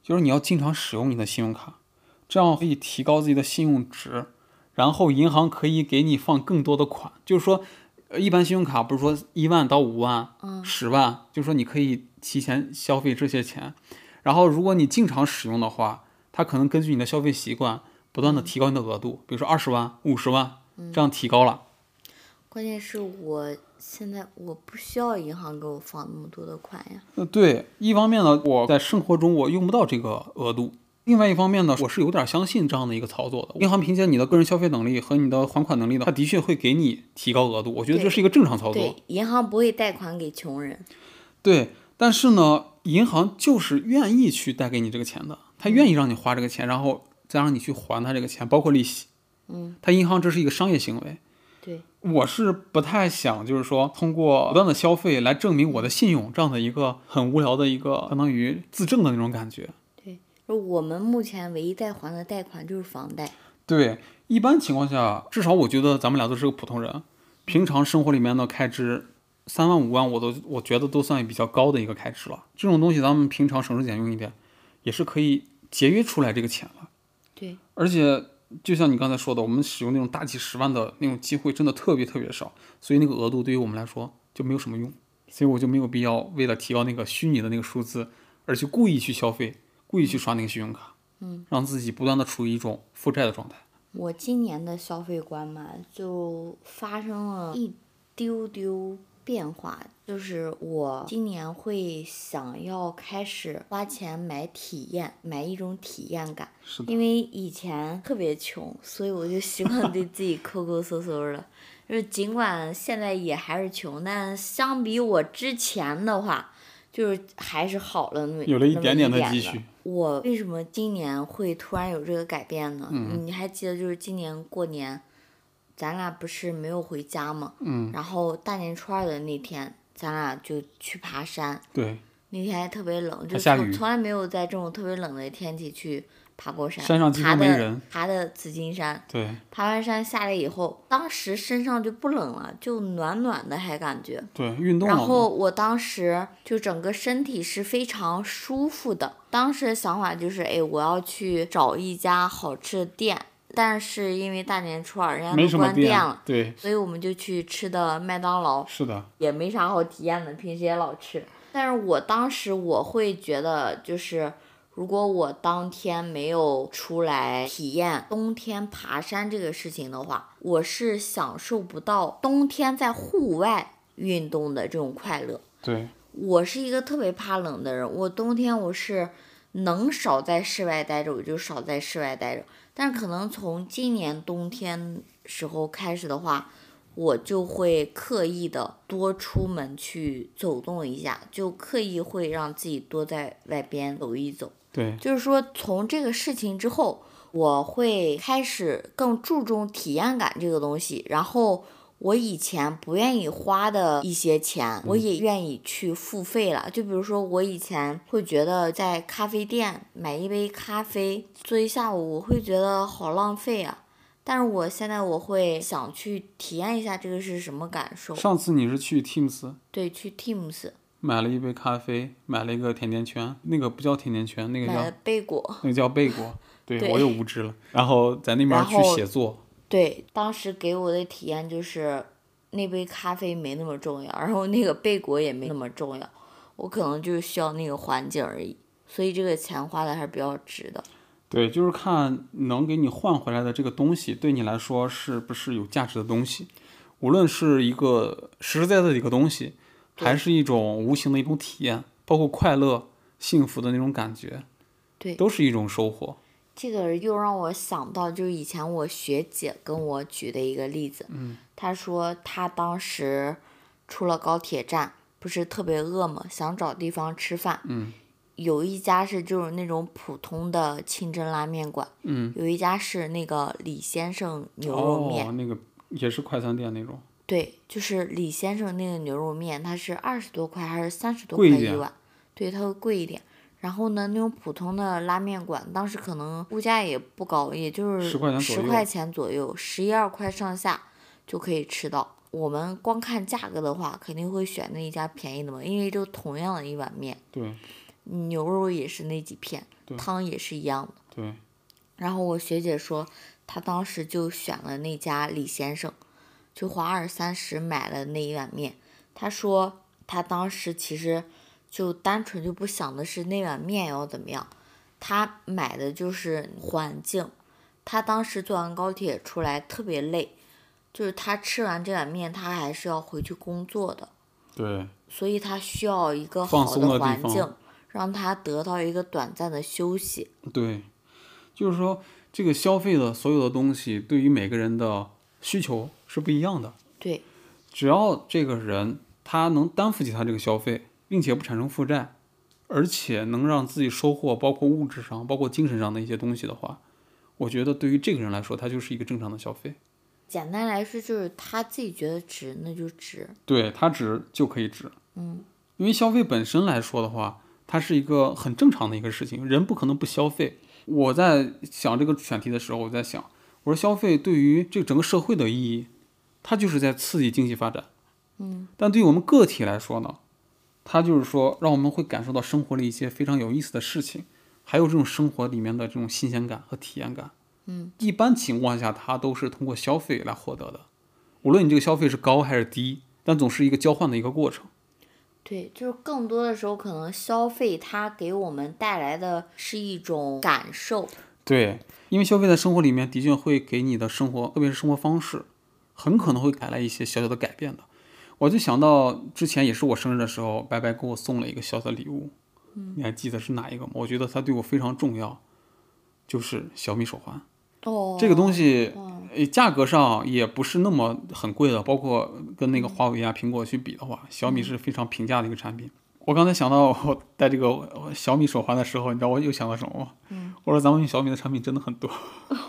就是你要经常使用你的信用卡，这样可以提高自己的信用值，然后银行可以给你放更多的款。就是说，呃一般信用卡不是说一万到五万、嗯十万，就是说你可以提前消费这些钱，然后如果你经常使用的话，它可能根据你的消费习惯，不断的提高你的额度，比如说二十万、五十万，这样提高了。关键是我现在我不需要银行给我放那么多的款呀。呃，对，一方面呢，我在生活中我用不到这个额度；另外一方面呢，我是有点相信这样的一个操作的。银行凭借你的个人消费能力和你的还款能力呢，它的确会给你提高额度。我觉得这是一个正常操作。对，银行不会贷款给穷人。对，但是呢，银行就是愿意去贷给你这个钱的，他愿意让你花这个钱，然后再让你去还他这个钱，包括利息。嗯，他银行这是一个商业行为。对，我是不太想，就是说通过不断的消费来证明我的信用，这样的一个很无聊的一个相当于自证的那种感觉。就我们目前唯一在还的贷款就是房贷。对，一般情况下，至少我觉得咱们俩都是个普通人，平常生活里面的开支三万五万，我都我觉得都算比较高的一个开支了。这种东西咱们平常省吃俭用一点，也是可以节约出来这个钱了。对，而且就像你刚才说的，我们使用那种大几十万的那种机会真的特别特别少，所以那个额度对于我们来说就没有什么用，所以我就没有必要为了提高那个虚拟的那个数字而去故意去消费，故意去刷那个信用卡，嗯，让自己不断的处于一种负债的状态。我今年的消费观嘛，就发生了一丢丢变化，就是我今年会想要开始花钱买体验，买一种体验感。是的，因为以前特别穷，所以我就习惯对自己抠抠搜搜的。就是尽管现在也还是穷，但相比我之前的话，就是还是好了那么有了一点点的积蓄。我为什么今年会突然有这个改变呢？嗯你还记得就是今年过年，咱俩不是没有回家吗？嗯，然后大年初二的那天，咱俩就去爬山。对，那天还特别冷，就从从来没有在这种特别冷的天气去爬过山。山上爬的没人爬的紫金山，对，爬完山下来以后，当时身上就不冷了，就暖暖的，还感觉。对，运动然后我当时就整个身体是非常舒服的。当时的想法就是，哎，我要去找一家好吃的店，但是因为大年初二人家都关店了，。对，所以我们就去吃的麦当劳，是的，也没啥好体验的，平时也老吃。但是我当时我会觉得，就是如果我当天没有出来体验冬天爬山这个事情的话，我是享受不到冬天在户外运动的这种快乐。对，我是一个特别怕冷的人，我冬天我是能少在室外待着我就少在室外待着，但是可能从今年冬天时候开始的话，我就会刻意的多出门去走动一下，就刻意会让自己多在外边走一走。对，就是说，从这个事情之后，我会开始更注重体验感这个东西，然后我以前不愿意花的一些钱，我也愿意去付费了。就比如说，我以前会觉得在咖啡店买一杯咖啡坐一下午，我会觉得好浪费啊。但是我现在我会想去体验一下这个是什么感受。上次你是去 Teams 对，去 Teams 买了一杯咖啡，买了一个甜甜圈，那个不叫甜甜圈，那个叫贝果。那个叫贝果。对对我又无知了。然后在那边去写作，对，当时给我的体验就是那杯咖啡没那么重要，然后那个贝果也没那么重要，我可能就是需要那个环境而已，所以这个钱花的还是比较值的。对，就是看能给你换回来的这个东西，对你来说是不是有价值的东西。无论是一个实实在在的一个东西，还是一种无形的一种体验，包括快乐、幸福的那种感觉，对，都是一种收获。这个又让我想到，就是以前我学姐跟我举的一个例子，嗯，她说她当时出了高铁站，不是特别饿嘛，想找地方吃饭，嗯有一家是就是那种普通的清真拉面馆，嗯，有一家是那个李先生牛肉面，哦，那个也是快餐店那种。对，就是李先生那个牛肉面，它是二十多块还是三十多块一碗？对，它会贵一点。然后呢，那种普通的拉面馆，当时可能物价也不高，也就是10块钱左右十块钱左右，十一二块上下就可以吃到。我们光看价格的话，肯定会选那一家便宜的嘛，因为就同样的一碗面，对牛肉也是那几片，汤也是一样的。对，然后我学姐说，她当时就选了那家李先生，就花二三十买了那一碗面。他说他当时其实就单纯就不想的是那碗面要怎么样，他买的就是环境。他当时坐完高铁出来特别累，就是他吃完这碗面，他还是要回去工作的，对，所以他需要一个好的环境，让他得到一个短暂的休息。对，就是说这个消费的所有的东西，对于每个人的需求是不一样的。对，只要这个人他能担负起他这个消费，并且不产生负债，而且能让自己收获包括物质上、包括精神上的一些东西的话，我觉得对于这个人来说，他就是一个正常的消费。简单来说就是他自己觉得值，那就值。对他值就可以值，嗯，因为消费本身来说的话，它是一个很正常的一个事情，人不可能不消费。我在想这个选题的时候，我在想，我说消费对于这个整个社会的意义，它就是在刺激经济发展。嗯，但对于我们个体来说呢，它就是说让我们会感受到生活里一些非常有意思的事情，还有这种生活里面的这种新鲜感和体验感。嗯，一般情况下，它都是通过消费来获得的，无论你这个消费是高还是低，但总是一个交换的一个过程。对，就是更多的时候，可能消费它给我们带来的是一种感受。对，因为消费在生活里面的确会给你的生活，特别是生活方式，很可能会带来一些小小的改变的。我就想到之前也是我生日的时候，白白给我送了一个小小的礼物，你还记得是哪一个吗？我觉得它对我非常重要，就是小米手环。哦，这个东西，价格上也不是那么很贵的，包括跟那个华为啊、苹果去比的话，小米是非常平价的一个产品。我刚才想到我戴这个呃小米手环的时候，你知道我又想到什么吗？嗯，我说咱们小米的产品真的很多，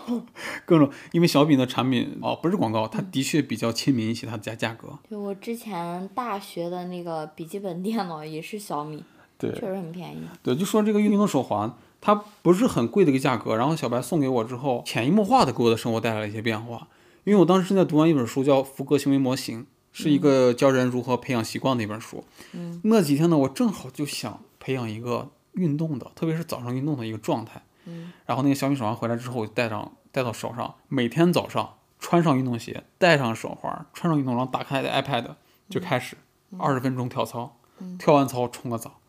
各种，因为小米的产品哦不是广告，它的确比较亲民一些，它的价价格。对我之前大学的那个笔记本电脑也是小米，对确实很便宜。对，就说这个运动手环，它不是很贵的一个价格，然后小白送给我之后，潜移默化的给我的生活带来了一些变化。因为我当时正在读完一本书，叫《福格行为模型》，是一个教人如何培养习惯的一本书。嗯，那几天呢，我正好就想培养一个运动的，特别是早上运动的一个状态。嗯，然后那个小米手环回来之后，我就戴上，戴到手上，每天早上穿上运动鞋，戴上手环，穿上运动然后，打开 iPad 就开始二十分钟跳操，跳完操冲个澡，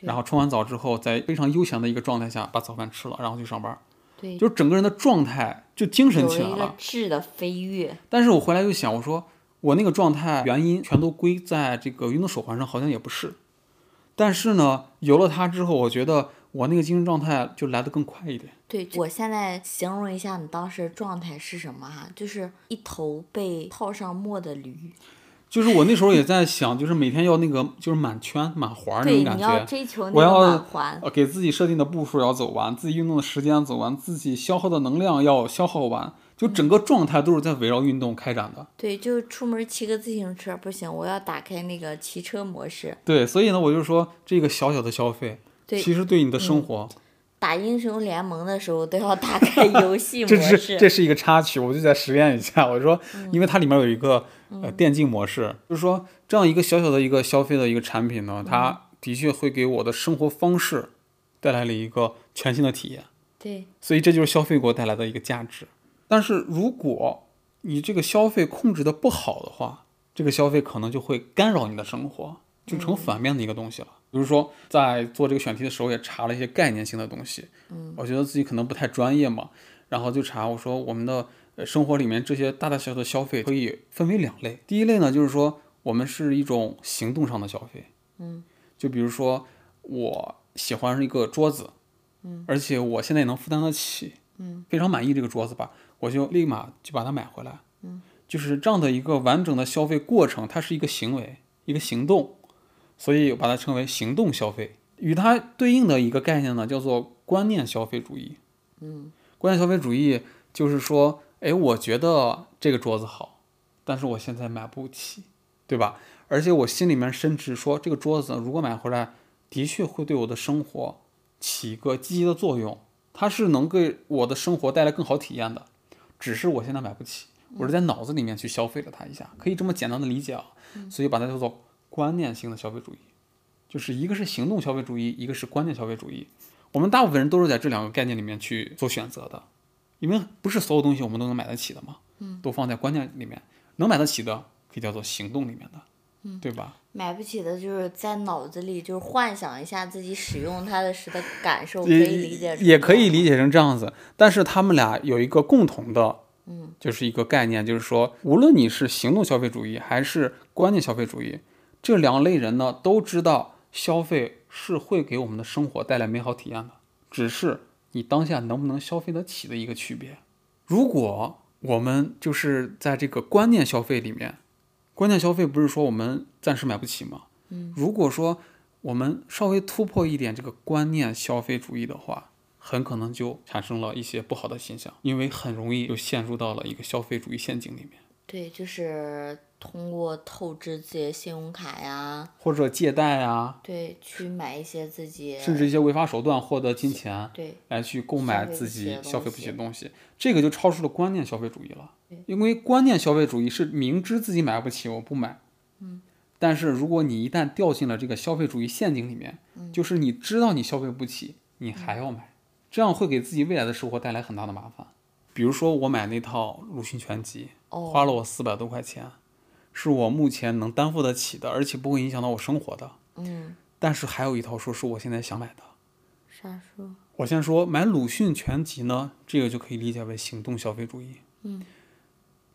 然后冲完澡之后，在非常悠闲的一个状态下把早饭吃了，然后去上班，对，就整个人的状态就精神起来了。质的飞跃。但是我回来又想，我说我那个状态原因全都归在这个运动手环上，好像也不是。但是呢，有了它之后，我觉得我那个精神状态就来得更快一点。对，我现在形容一下你当时的状态是什么哈？就是一头被套上墨的驴。就是我那时候也在想，就是每天要那个就是满圈满环儿那对，种感你要觉，追求那个我要满环。呃，给自己设定的步数要走完，自己运动的时间走完，自己消耗的能量要消耗完，就整个状态都是在围绕运动开展的。对，就出门骑个自行车不行，我要打开那个骑车模式。对，所以呢，我就说这个小小的消费，其实对你的生活，打英雄联盟的时候都要打开 游戏模这是。这是一个插曲，我就在实验一下。我说，嗯因为它里面有一个呃电竞模式，就是说这样一个小小的一个消费的一个产品呢，嗯它的确会给我的生活方式带来了一个全新的体验。对所以这就是消费给我带来的一个价值。但是如果你这个消费控制的不好的话，这个消费可能就会干扰你的生活，就成反面的一个东西了。比如说，在做这个选题的时候，也查了一些概念性的东西。嗯，我觉得自己可能不太专业嘛，然后就查我说我们的呃生活里面这些大大小小的消费可以分为两类。第一类呢，就是说我们是一种行动上的消费。嗯，就比如说我喜欢一个桌子，嗯，而且我现在也能负担得起，嗯，非常满意这个桌子吧，我就立马就把它买回来，嗯，就是这样的一个完整的消费过程，它是一个行为，一个行动，所以把它称为行动消费。与它对应的一个概念呢，叫做观念消费主义。嗯，观念消费主义就是说，哎，我觉得这个桌子好，但是我现在买不起，对吧？而且我心里面深知说，这个桌子如果买回来，的确会对我的生活起一个积极的作用，它是能给我的生活带来更好体验的。只是我现在买不起，我是在脑子里面去消费了它一下，可以这么简单的理解啊。所以把它叫做观念性的消费主义，就是一个是行动消费主义，一个是观念消费主义。我们大部分人都是在这两个概念里面去做选择的，因为不是所有东西我们都能买得起的嘛，嗯，都放在观念里面，能买得起的可以叫做行动里面的，嗯，对吧？买不起的就是在脑子里就是幻想一下自己使用它的时的感受，可以理解也可以理解成这样子，但是他们俩有一个共同的，嗯，就是一个概念，就是说，无论你是行动消费主义还是观念消费主义，这两类人呢都知道消费是会给我们的生活带来美好体验的，只是你当下能不能消费得起的一个区别。如果我们就是在这个观念消费里面，观念消费不是说我们暂时买不起吗？嗯，如果说我们稍微突破一点这个观念消费主义的话，很可能就产生了一些不好的现象，因为很容易就陷入到了一个消费主义陷阱里面，对，就是通过透支自己的信用卡呀，或者借贷啊，对，去买一些自己甚至一些违法手段获得金钱，对来去购买自己消费不起的东西，这个就超出了观念消费主义了。因为观念消费主义是明知自己买不起，我不买。嗯。但是如果你一旦掉进了这个消费主义陷阱里面，嗯就是你知道你消费不起，你还要买，这样会给自己未来的生活带来很大的麻烦。比如说我买那套鲁迅全集，哦花了我四百多块钱，是我目前能担负得起的，而且不会影响到我生活的。嗯，但是还有一套书是我现在想买的。啥书？我先说买鲁迅全集呢，这个就可以理解为行动消费主义。嗯，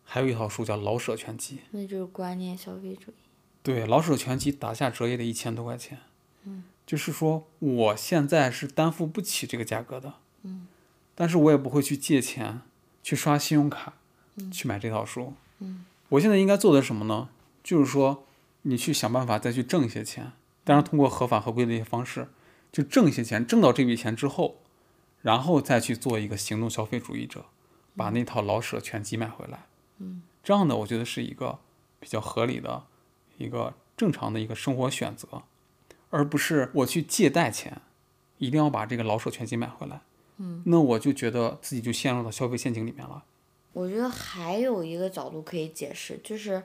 还有一套书叫老舍全集，那就是观念消费主义。对，老舍全集打下折也得一千多块钱。嗯，就是说我现在是担负不起这个价格的。嗯，但是我也不会去借钱去刷信用卡，去买这套书。嗯，我现在应该做的是什么呢？就是说你去想办法再去挣一些钱，当然通过合法合规的一些方式。就挣一些钱，挣到这笔钱之后，然后再去做一个行动消费主义者，把那套老舍全集买回来。嗯，这样的我觉得是一个比较合理的、一个正常的一个生活选择，而不是我去借贷钱，一定要把这个老舍全集买回来。嗯，那我就觉得自己就陷入到消费陷阱里面了。我觉得还有一个角度可以解释，就是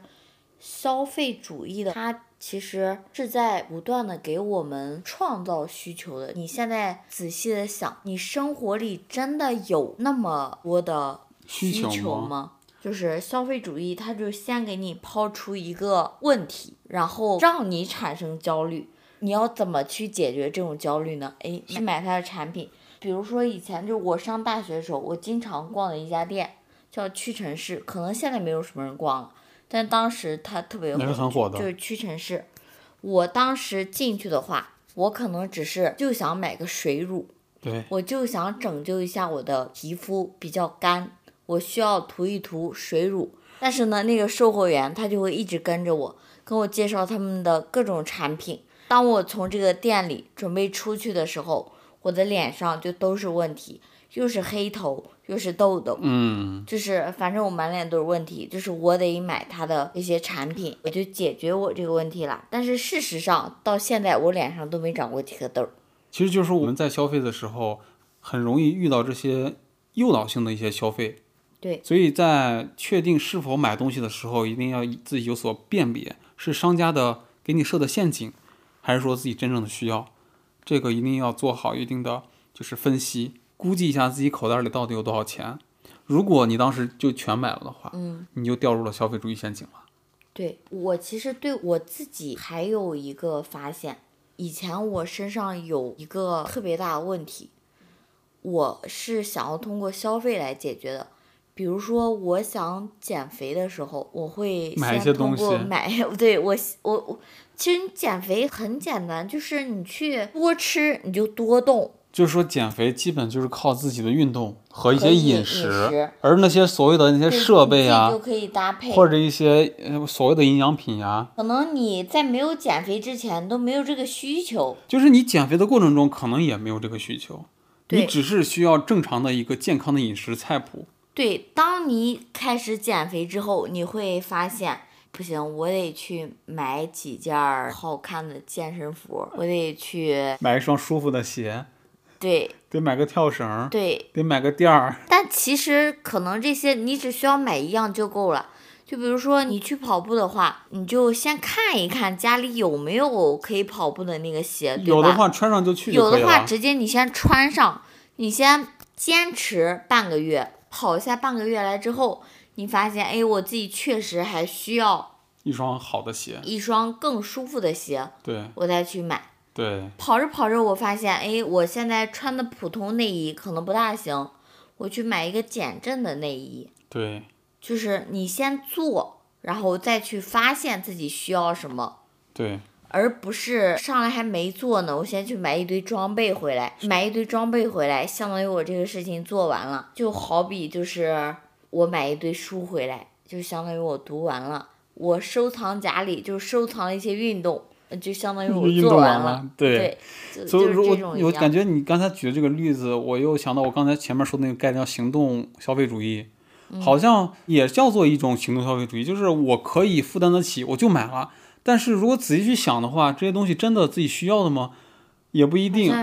消费主义的它其实是在不断的给我们创造需求的。你现在仔细的想，你生活里真的有那么多的需求吗？吗？就是消费主义，它就先给你抛出一个问题，然后让你产生焦虑。你要怎么去解决这种焦虑呢？诶，去买它的产品。比如说以前就我上大学的时候，我经常逛的一家店叫屈臣氏，可能现在没有什么人逛了，但当时它特别那是很火的就是屈臣氏。我当时进去的话，我可能只是就想买个水乳，对，我就想拯救一下我的皮肤比较干，我需要涂一涂水乳。但是呢，那个售货员他就会一直跟着我，跟我介绍他们的各种产品。当我从这个店里准备出去的时候，我的脸上就都是问题，又是黑头，又是痘痘，嗯，就是反正我满脸都是问题，就是我得买它的一些产品，我就解决我这个问题了。但是事实上，到现在我脸上都没长过几颗痘。其实就是我们在消费的时候，很容易遇到这些诱导性的一些消费。对所以在确定是否买东西的时候，一定要自己有所辨别，是商家的给你设的陷阱，还是说自己真正的需要？这个一定要做好一定的就是分析，估计一下自己口袋里到底有多少钱。如果你当时就全买了的话，嗯。你就掉入了消费主义陷阱了。对我其实对我自己还有一个发现，以前我身上有一个特别大的问题，我是想要通过消费来解决的。比如说，我想减肥的时候，我会买一些先通东西过买，对我我我，其实你减肥很简单，就是你去多吃，你就多动，就是说减肥基本就是靠自己的运动和一些饮食，食而那些所谓的那些设备啊你自己就，可以搭配。或者一些呃所谓的营养品呀、可能你在没有减肥之前都没有这个需求，就是你减肥的过程中可能也没有这个需求，你只是需要正常的一个健康的饮食菜谱。对，当你开始减肥之后，你会发现不行，我得去买几件好看的健身服，我得去买一双舒服的鞋，对得买个跳绳，对。得买个垫儿。但其实可能这些你只需要买一样就够了。就比如说你去跑步的话，你就先看一看家里有没有可以跑步的那个鞋，对吧？有的话穿上就去就有的话，直接你先穿上，你先坚持半个月，跑下半个月来之后，你发现，哎，我自己确实还需要一双好的鞋，一双更舒服的鞋，对我再去买。对跑着跑着，我发现，哎，我现在穿的普通内衣可能不大行，我去买一个减震的内衣。对就是你先做，然后再去发现自己需要什么。对而不是上来还没做呢，我先去买一堆装备回来，买一堆装备回来，相当于我这个事情做完了。就好比就是我买一堆书回来，就相当于我读完了。我收藏夹里就收藏了一些运动，就相当于我做完完了对对，所以如果我感觉你刚才举的这个例子，我又想到我刚才前面说的那个概念叫行动消费主义，嗯好像也叫做一种行动消费主义，就是我可以负担得起，我就买了。但是如果仔细去想的话，这些东西真的自己需要的吗？也不一定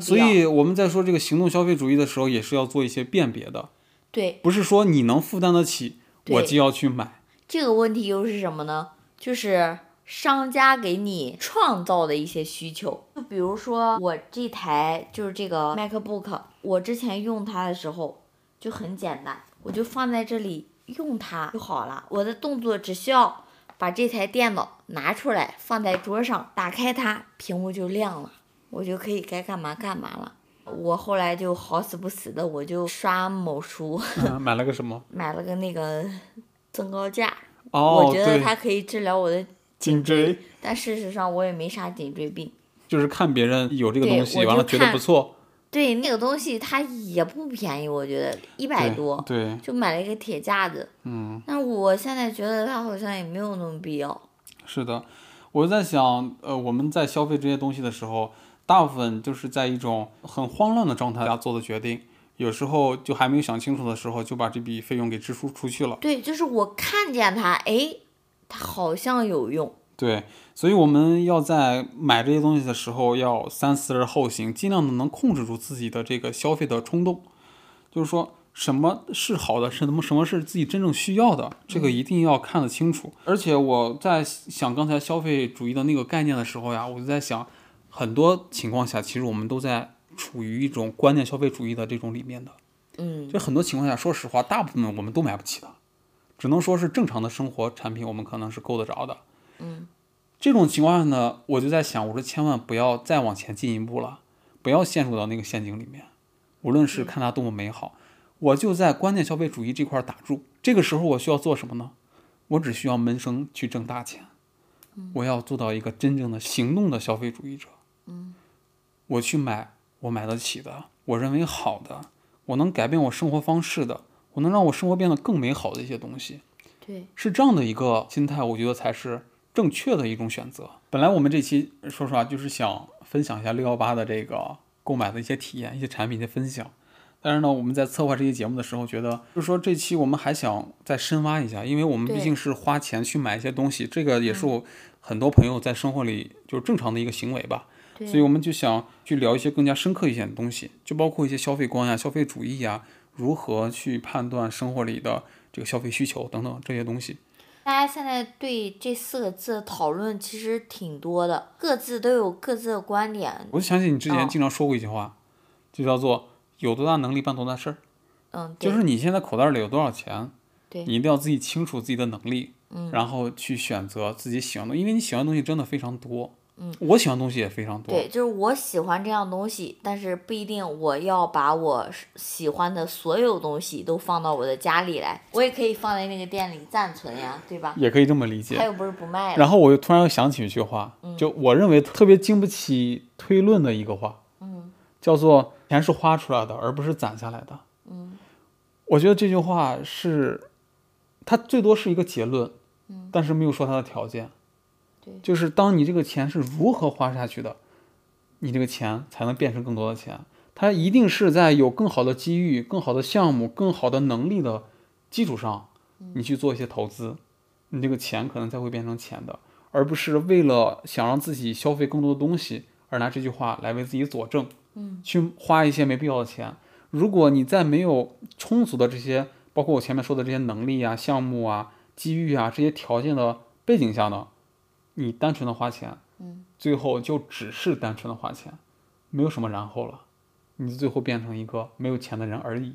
所。以我们在说这个行动消费主义的时候，也是要做一些辨别的，对不是说你能负担得起，我对就要去买。这个问题又是什么呢？就是商家给你创造的一些需求。就比如说我这台就是这个 MacBook，我之前用它的时候就很简单，我就放在这里用它就好了。我的动作只需要把这台电脑拿出来放在桌上，打开它，屏幕就亮了，我就可以该干嘛干嘛了。我后来就好死不死的，我就刷某书嗯，买了个什么？买了个那个增高架，哦，我觉得，它可以治疗我的颈椎，但事实上我也没啥颈椎病。就是看别人有这个东西，完了觉得不错，对，那个东西它也不便宜，我觉得一百对多，对，就买了一个铁架子。嗯，但我现在觉得它好像也没有那么必要。是的。我在想，呃，我们在消费这些东西的时候，大部分就是在一种很慌乱的状态下做的决定，有时候就还没有想清楚的时候，就把这笔费用给支出出去了。对，就是我看见它，哎，它好像有用。对，所以我们要在买这些东西的时候要三思而后行，尽量的能控制住自己的这个消费的冲动。就是说，什么是好的，什么什么是自己真正需要的，这个一定要看得清楚。而且我在想刚才消费主义的那个概念的时候呀，我就在想，很多情况下其实我们都在处于一种观念消费主义的这种里面的。嗯就很多情况下，说实话，大部分我们都买不起的，只能说是正常的生活产品，我们可能是够得着的。嗯，这种情况下呢，我就在想，我说千万不要再往前进一步了，不要陷入到那个陷阱里面。无论是看它多么美好，我就在观念消费主义这块打住。这个时候我需要做什么呢？我只需要闷声去挣大钱。我要做到一个真正的行动的消费主义者。嗯，我去买我买得起的，我认为好的，我能改变我生活方式的，我能让我生活变得更美好的一些东西。对，是这样的一个心态，我觉得才是正确的一种选择。本来我们这期说实话就是想分享一下六幺八的这个购买的一些体验、一些产品的分享。但是呢，我们在策划这期节目的时候，觉得就是说这期我们还想再深挖一下，因为我们毕竟是花钱去买一些东西，这个也是我很多朋友在生活里就是正常的一个行为吧。所以我们就想去聊一些更加深刻一些的东西，就包括一些消费观呀、消费主义呀，如何去判断生活里的这个消费需求等等这些东西。大家现在对这四个字的讨论其实挺多的，各自都有各自的观点。我就想起你之前哦经常说过一句话，就叫做“有多大能力办多大事儿”，嗯，就是你现在口袋里有多少钱，对你一定要自己清楚自己的能力，嗯然后去选择自己喜欢的，因为你喜欢的东西真的非常多。嗯，我喜欢的东西也非常多。对，就是我喜欢这样东西，但是不一定我要把我喜欢的所有东西都放到我的家里来，我也可以放在那个店里暂存呀，对吧？也可以这么理解他。又不是不卖。然后我又突然又想起一句话，嗯就我认为特别经不起推论的一个话，嗯叫做“钱是花出来的，而不是攒下来的”。嗯我觉得这句话是，它最多是一个结论，嗯但是没有说它的条件。对就是当你这个钱是如何花下去的，你这个钱才能变成更多的钱。它一定是在有更好的机遇、更好的项目、更好的能力的基础上，嗯你去做一些投资，你这个钱可能才会变成钱的，而不是为了想让自己消费更多的东西而拿这句话来为自己佐证。嗯，去花一些没必要的钱。如果你在没有充足的这些，包括我前面说的这些能力啊、项目啊、机遇啊这些条件的背景下呢，你单纯的花钱，嗯，最后就只是单纯的花钱，没有什么然后了，你最后变成一个没有钱的人而已，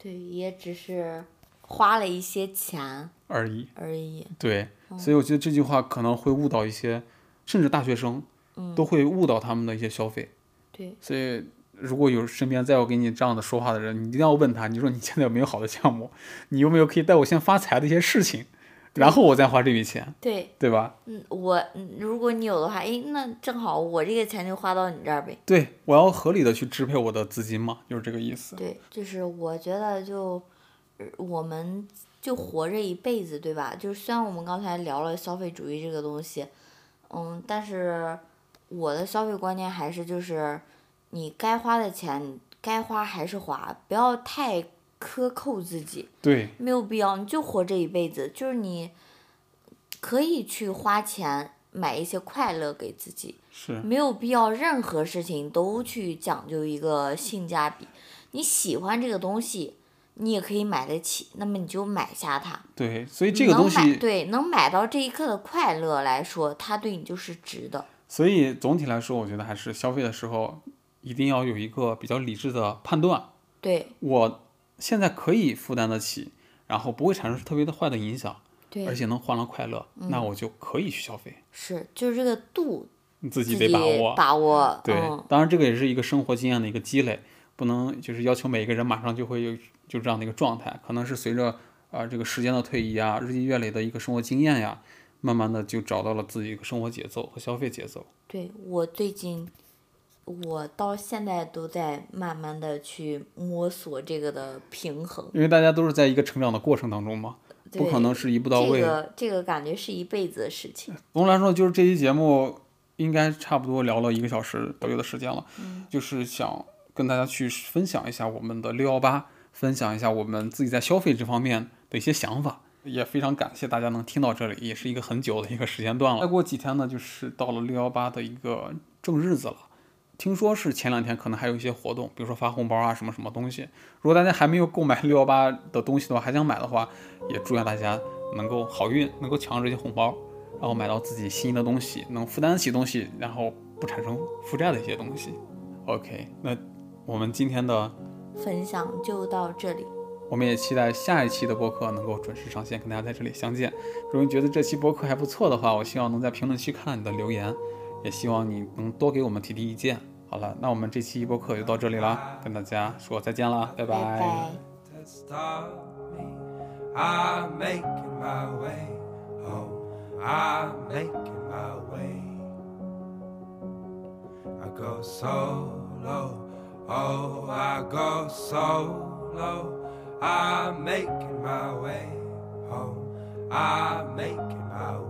对，也只是花了一些钱而已。而已。对，所以我觉得这句话可能会误导一些，甚至大学生嗯，都会误导他们的一些消费。对，所以，如果有身边再有给你这样的说话的人，你一定要问他，你说你现在有没有好的项目？你有没有可以带我先发财的一些事情？然后我再花这笔钱，对，对吧？嗯，我嗯如果你有的话，诶，那正好我这个钱就花到你这儿呗。对，我要合理的去支配我的资金嘛，就是这个意思。对，就是我觉得就，呃我们就活这一辈子，对吧？就是虽然我们刚才聊了消费主义这个东西，嗯，但是我的消费观念还是就是，你该花的钱该花还是花，不要太苛扣自己，对，没有必要。你就活这一辈子，就是你可以去花钱买一些快乐给自己，是，没有必要任何事情都去讲究一个性价比。你喜欢这个东西，你也可以买得起，那么你就买下它。对，所以这个东能买西，对能买到这一刻的快乐来说，它对你就是值的。所以总体来说，我觉得还是消费的时候一定要有一个比较理智的判断。对我现在可以负担得起，然后不会产生特别的坏的影响，而，且能换来快乐，那我就可以去消费。是就是这个度你自己得把握。把握。对，嗯，当然这个也是一个生活经验的一个积累，不能就是要求每一个人马上就会有就这样的一个状态，可能是随着啊、这个时间的推移啊，日积月累的一个生活经验呀，慢慢的就找到了自己一个生活节奏和消费节奏。对我最近，我到现在都在慢慢的去摸索这个的平衡。因为大家都是在一个成长的过程当中嘛，不可能是一步到位。这个这个感觉是一辈子的事情。总的来说，就是这期节目应该差不多聊了一个小时左右的时间了，嗯就是想跟大家去分享一下我们的六幺八，分享一下我们自己在消费这方面的一些想法。也非常感谢大家能听到这里，也是一个很久的一个时间段了。再过几天呢，就是到了六幺八的一个正日子了。听说是前两天可能还有一些活动，比如说发红包啊什么什么东西。如果大家还没有购买六幺八的东西的话，还想买的话，也祝愿大家能够好运，能够抢到这些红包，然后买到自己心仪的东西，能负担得起东西，然后不产生负债的一些东西。OK，那我们今天的分享就到这里。我们也期待下一期的播客能够准时上线，跟大家在这里相见。如果你觉得这期播客还不错的话，我希望能在评论区看到你的留言，也希望你能多给我们提提意见。好了，那我们这期播客就到这里了，跟大家说再见了，拜拜. Oh, I go solo. I'm making my way home. I'm making my way.